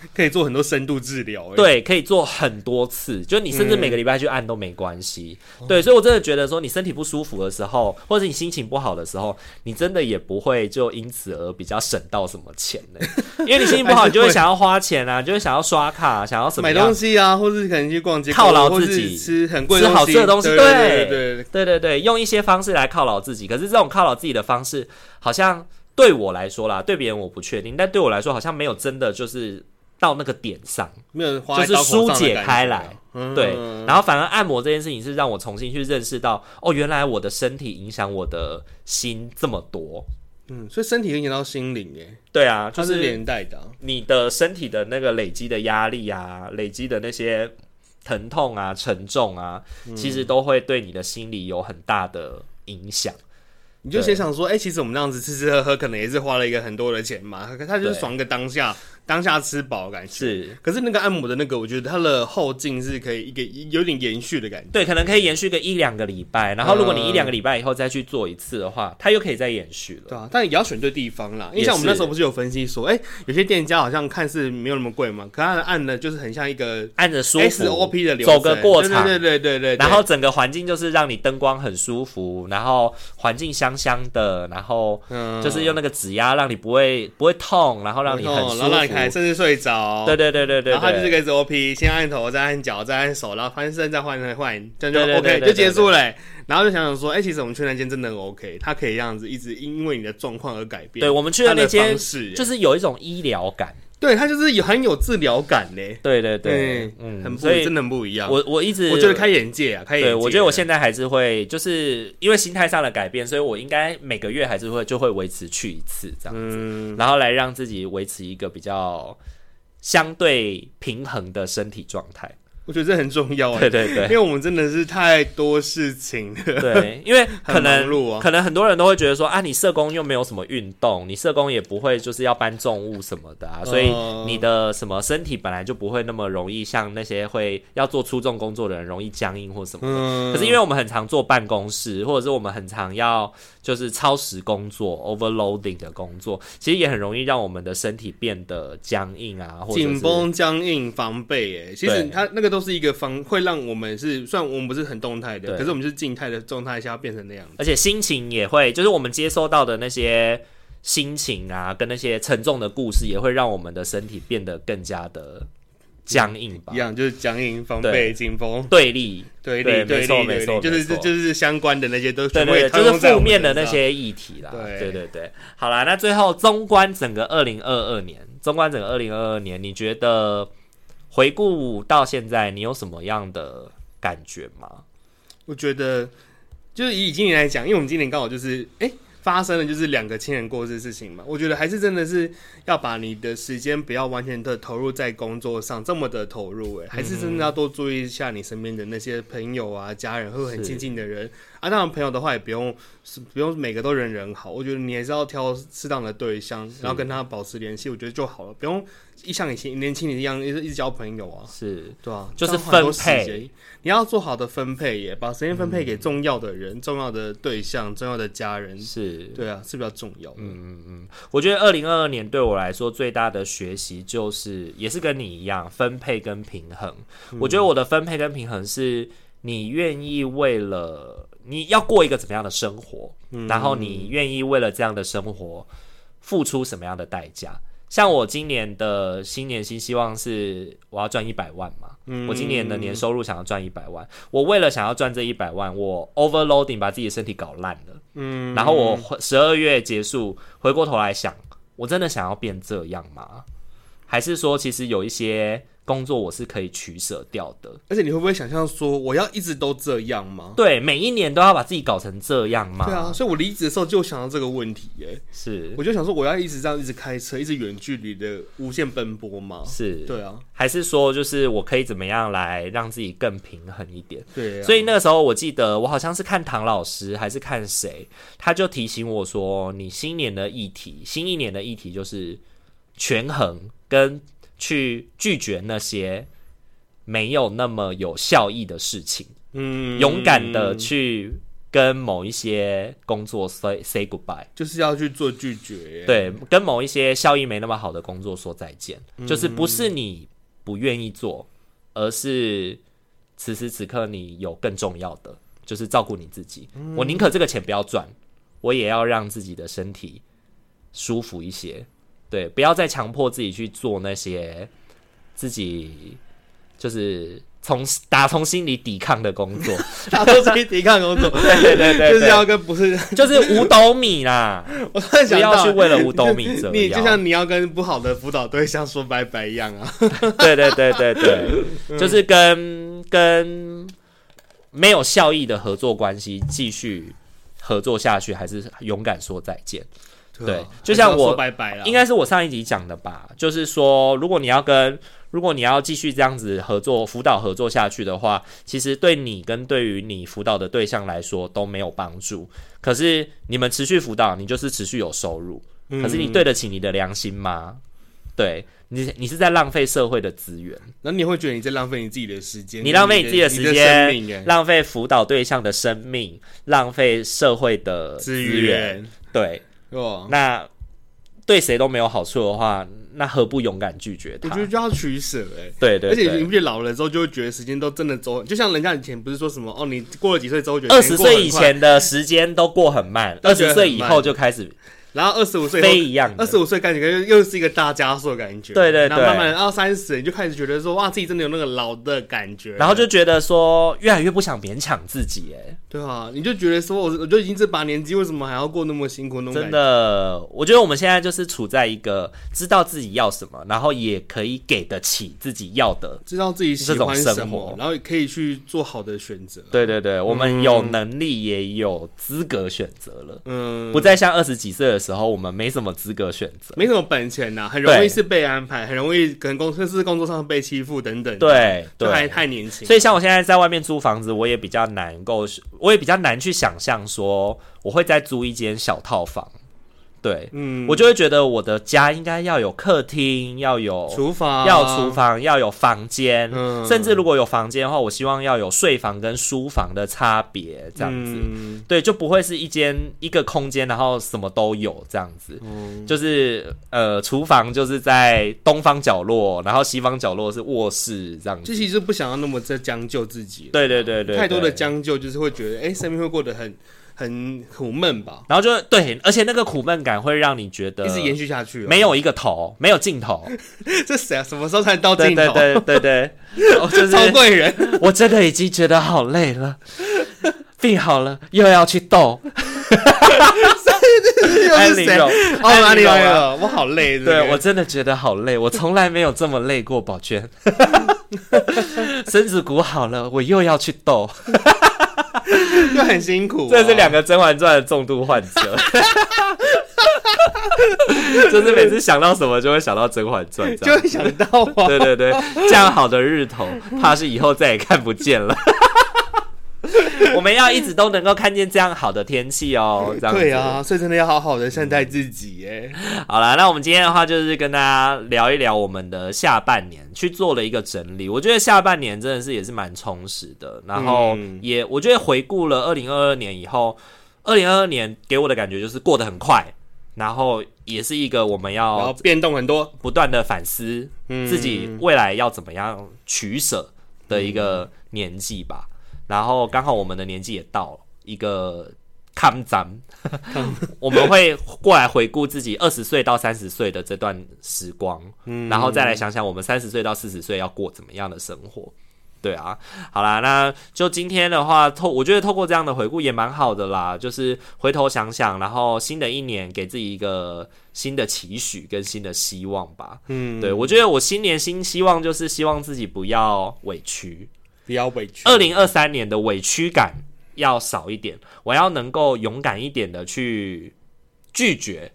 可以做很多深度治疗，欸，对，可以做很多次，就你甚至每个礼拜去按都没关系，嗯，对，所以我真的觉得说，你身体不舒服的时候，或者你心情不好的时候，你真的也不会就因此而比较省到什么钱呢？因为你心情不好，你就会想要花钱啊，就会想要刷卡，想要什么买东西啊，或者可能去逛街，犒劳自己，吃很贵、吃好吃的东西，对对对对对，对对对，用一些方式来犒劳自己。可是这种犒劳自己的方式，好像对我来说啦，对别人我不确定，但对我来说，好像没有真的就是。到那个点上，没有就是疏解开来，对，然后反而按摩这件事情是让我重新去认识到，哦，原来我的身体影响我的心这么多，嗯，所以身体影响到心灵，耶，对啊，就是连带的，你的身体的那个累积的压力啊，累积的那些疼痛啊、沉重啊，其实都会对你的心理有很大的影响。你就先想说，哎、欸，其实我们这样子吃吃喝喝，可能也是花了一个很多的钱嘛。他就是爽个当下，当下吃饱的感觉。是，可是那个按摩的那个，我觉得它的后劲是可以一个有点延续的感觉。对，可能可以延续个一两个礼拜，然后如果你一两个礼拜以后再去做一次的话，嗯、它又可以再延续了。对啊，但也要选对地方啦。因为像我们那时候不是有分析说，哎、欸，有些店家好像看似没有那么贵嘛，可它的按的就是很像一个按着舒服 SOP 的流程，走个过场，对对对对对，对。然后整个环境就是让你灯光很舒服，然后环境香香的，然后就是用那个指压让你不会不会痛，然后让你很舒服，然后让你看甚至睡着。对对对对对，然后他就是个 SOP，先按头，再按脚，再按手，然后翻身再换再换，这样就 OK 就结束了、欸。然后就想想说，哎、欸，其实我们去那间真的很 OK，它可以这样子一直因为你的状况而改变。对，我们去的那间就是有一种医疗感，对，它就是有很有治疗感嘞。对对对，嗯，很不，真的很不一样。我我一直我觉得开眼界啊，开眼界。对，我觉得我现在还是会，就是因为心态上的改变，所以我应该每个月还是会就会维持去一次这样子，嗯、然后来让自己维持一个比较相对平衡的身体状态。我觉得这很重要啊，对对对，因为我们真的是太多事情了。对，因为 可能、啊、可能很多人都会觉得说啊，你社工又没有什么运动，你社工也不会就是要搬重物什么的啊，所以你的什么身体本来就不会那么容易像那些会要做粗重工作的人容易僵硬或什么的。嗯、可是因为我们很常坐办公室，或者是我们很常要就是超时工作 （overloading） 的工作，其实也很容易让我们的身体变得僵硬啊，或者紧绷、僵硬、防备。哎，其实它那个。都是一个方，会让我们是，虽然我们不是很动态的，可是我们是静态的状态下变成那样，而且心情也会，就是我们接收到的那些心情啊，跟那些沉重的故事，也会让我们的身体变得更加的僵硬吧，一样就是僵硬、防备、紧绷、对立、对立、对立、没错，就是就是相关的那些都对对，就是负面的那些议题啦。对。对对对，好啦，那最后纵观整个二零二二年，纵观整个二零二二年，你觉得？回顾到现在，你有什么样的感觉吗？我觉得，就是以今年来讲，因为我们今年刚好就是，哎、欸，发生的就是两个亲人过世的事情嘛。我觉得还是真的是要把你的时间不要完全的投入在工作上，这么的投入、欸，哎，还是真的要多注意一下你身边的那些朋友啊、家人，或很亲近的人。啊，当然朋友的话也不用是不用每个都人人好，我觉得你还是要挑适当的对象，然后跟他保持联系，我觉得就好了，不用。一像以前年轻人一样，一直一直交朋友啊，是。对啊，就是分配，你要做好的分配耶，把时间分配给重要的人、嗯、重要的对象、重要的家人，是。对啊，是比较重要的。嗯嗯嗯，我觉得二零二二年对我来说最大的学习就是，也是跟你一样，分配跟平衡。嗯、我觉得我的分配跟平衡是，你愿意为了你要过一个怎么样的生活，嗯、然后你愿意为了这样的生活付出什么样的代价。像我今年的新年新希望是我要赚一百万嘛，嗯，我今年的年收入想要赚一百万，我为了想要赚这一百万，我 overloading 把自己的身体搞烂了，嗯，然后我十二月结束回过头来想，我真的想要变这样吗？还是说其实有一些？工作我是可以取舍掉的，而且你会不会想象说我要一直都这样吗？对，每一年都要把自己搞成这样吗？对啊，所以我离职的时候就想到这个问题，耶。是，我就想说我要一直这样一直开车，一直远距离的无限奔波吗？是，对啊，还是说就是我可以怎么样来让自己更平衡一点？对啊，所以那个时候我记得我好像是看唐老师还是看谁，他就提醒我说，你新年的议题，新一年的议题就是权衡跟。去拒绝那些没有那么有效益的事情，嗯，勇敢的去跟某一些工作 say say goodbye，就是要去做拒绝，对，跟某一些效益没那么好的工作说再见，嗯，就是不是你不愿意做，而是此时此刻你有更重要的，就是照顾你自己。嗯，我宁可这个钱不要赚，我也要让自己的身体舒服一些。对，不要再强迫自己去做那些自己就是从打从心里抵抗的工作，打从心里抵抗工作，对对对对，就是要跟不是 就是五斗米啦。我突然想到，不要去为了五斗米折腰，你就像你要跟不好的辅导对象说拜拜一样啊。对对对对对，就是跟跟没有效益的合作关系继续合作下去，还是勇敢说再见。对，就像我，应该是我上一集讲的吧，就是说，如果你要跟，如果你要继续这样子合作辅导合作下去的话，其实对你跟对于你辅导的对象来说都没有帮助。可是你们持续辅导，你就是持续有收入。可是你对得起你的良心吗？对你，你是在浪费社会的资源，那你会觉得你在浪费你自己的时间，你浪费你自己的时间，浪费辅导对象的生命，浪费社会的资源，源。对，哦，那对谁都没有好处的话。那何不勇敢拒绝他？我觉得就要取舍哎，对，对对，而且你不觉得老了之后就会觉得时间都真的走，就像人家以前不是说什么哦，你过了几岁之后觉得二十岁以前的时间都过很慢，二十岁以后就开始。然后二十五岁非一样，二十五岁感觉又又是一个大加速的感觉。对对对，然后慢慢到三十，你就开始觉得说，哇，自己真的有那个老的感觉。然后就觉得说，越来越不想勉强自己，哎，对啊，你就觉得说，我我就已经这把年纪，为什么还要过那么辛苦？那种真的，我觉得我们现在就是处在一个知道自己要什么，然后也可以给得起自己要的，知道自己喜欢什么，然后也可以去做好的选择。对对对，我们有能力也有资格选择了，嗯，不再像二十几岁的时候，我们没什么。资格选择？没什么本钱呐、啊，很容易是被安排，很容易可能公司是工作上被欺负等等。对，对，还太年轻。所以像我现在在外面租房子，我也比较难够，我也比较难去想象说我会再租一间小套房。对，嗯，我就会觉得我的家应该要有客厅，要有厨房，要有厨房，要有房间，嗯，甚至如果有房间的话，我希望要有睡房跟书房的差别，这样子，嗯，对，就不会是一间一个空间，然后什么都有这样子，嗯，就是呃，厨房就是在东方角落，然后西方角落是卧室这样子，就其实不想要那么在将就自己，对对对对，太多的将就就是会觉得，哎，生命会过得很。很苦闷吧，然后就对，而且那个苦闷感会让你觉得一直延续下去，没有一个头，没有尽头。这谁啊？什么时候才到尽头？对对对对对，就是超贵人。我真的已经觉得好累了，病好了又要去斗。安陵容，安陵容，我好累。对，我真的觉得好累，我从来没有这么累过。宝娟，身子骨好了，我又要去斗。就很辛苦，这是两个《甄嬛传》的重度患者，就是每次想到什么就会想到《甄嬛传》，就会想到啊，对对对，这样好的日头，怕是以后再也看不见了。我们要一直都能够看见这样好的天气哦，这样对啊，所以真的要好好的善待自己耶。好了，那我们今天的话就是跟大家聊一聊我们的下半年，去做了一个整理。我觉得下半年真的是也是蛮充实的，然后也我觉得回顾了二零二二年以后，二零二二年给我的感觉就是过得很快，然后也是一个我们要变动很多，不断的反思自己未来要怎么样取舍的一个年纪吧。然后刚好我们的年纪也到了一个坎站，我们会过来回顾自己二十岁到三十岁的这段时光，嗯，然后再来想想我们三十岁到四十岁要过怎么样的生活。对啊，好啦，那就今天的话，透我觉得透过这样的回顾也蛮好的啦，就是回头想想，然后新的一年给自己一个新的期许跟新的希望吧。嗯，对，我觉得我新年新希望就是希望自己不要委屈。不要委屈。二零二三年的委屈感要少一点，我要能够勇敢一点的去拒绝，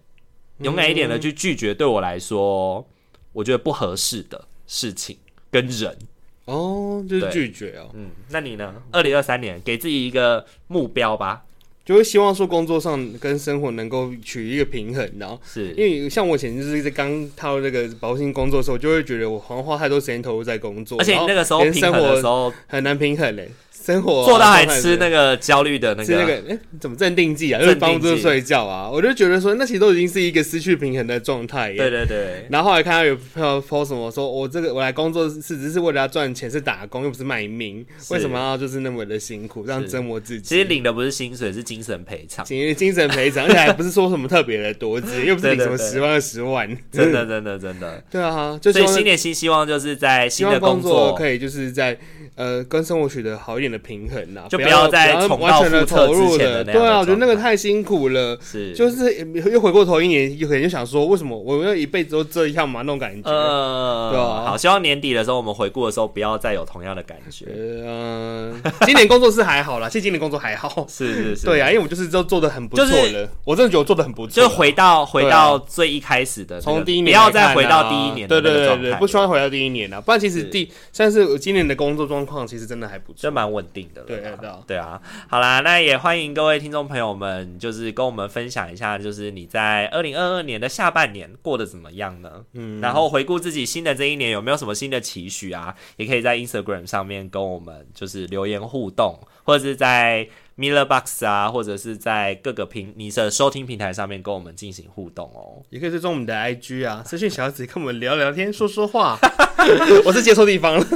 勇敢一点的去拒绝对我来说，我觉得不合适的事情跟人。哦，就是拒绝哦。嗯，那你呢？二零二三年给自己一个目标吧。就会希望说工作上跟生活能够取一个平衡，然后是因为像我以前就是在刚踏入这个保险工作的时候，就会觉得我好像花太多时间投入在工作，而且那个时候生活的时候很难平衡嘞。生活做到还吃那个焦虑的那个，那个哎，怎么镇定剂啊？就是帮助睡觉啊？我就觉得说，那其实都已经是一个失去平衡的状态。对对对。然后后来看到有朋友 po 什么，说我这个我来工作是只是为了要赚钱，是打工又不是卖命，为什么要就是那么的辛苦，这样折磨自己？其实领的不是薪水，是精神赔偿。精精神赔偿，而且还不是说什么特别的多，又不是领什么十万二十万。真的真的真的。对啊，所以新年新希望就是在新的工作可以就是在呃跟生活取得好一点的平衡呐。就不要再重蹈覆辙之前的那样。对啊，我觉得那个太辛苦了。是，就是又回过头一年，有可能就想说，为什么我要一辈子都这样嘛？那种感觉。呃，对啊。好，希望年底的时候我们回顾的时候，不要再有同样的感觉。嗯，今年工作是还好啦，其实今年工作还好。是是是。对啊，因为我就是都做的很不错了。我真的觉得我做的很不错。就回到回到最一开始的，从第一年不要再回到第一年。对对对对，不希望回到第一年了，不然其实第像是今年的工作状况况其实真的还不错，就蛮稳定的了。对对对啊，好啦，那也欢迎各位听众朋友们，就是跟我们分享一下，就是你在二零二二年的下半年过得怎么样呢？嗯，然后回顾自己新的这一年有没有什么新的期许啊？也可以在 Instagram 上面跟我们就是留言互动，或者是在。Miller Box 啊，或者是在各个平你的收听平台上面跟我们进行互动哦，也可以追踪我们的 IG 啊，私讯小子跟我们聊聊天，说说话。我是接错地方了，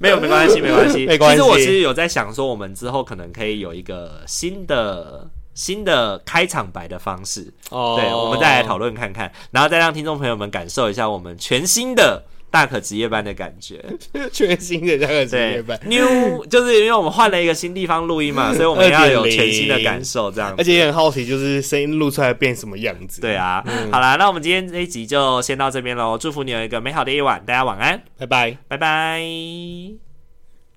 没有，没关系，没关系，没关系。其实我其实有在想说，我们之后可能可以有一个新的新的开场白的方式哦，对，我们再来讨论看看，然后再让听众朋友们感受一下我们全新的。大可职业班的感觉，全新的大可职业班，New 就是因为我们换了一个新地方录音嘛，所以我们要有全新的感受，这样，而且也很好奇，就是声音录出来变什么样子。对啊，嗯、好啦，那我们今天这一集就先到这边喽，祝福你有一个美好的夜晚，大家晚安，拜拜，拜拜。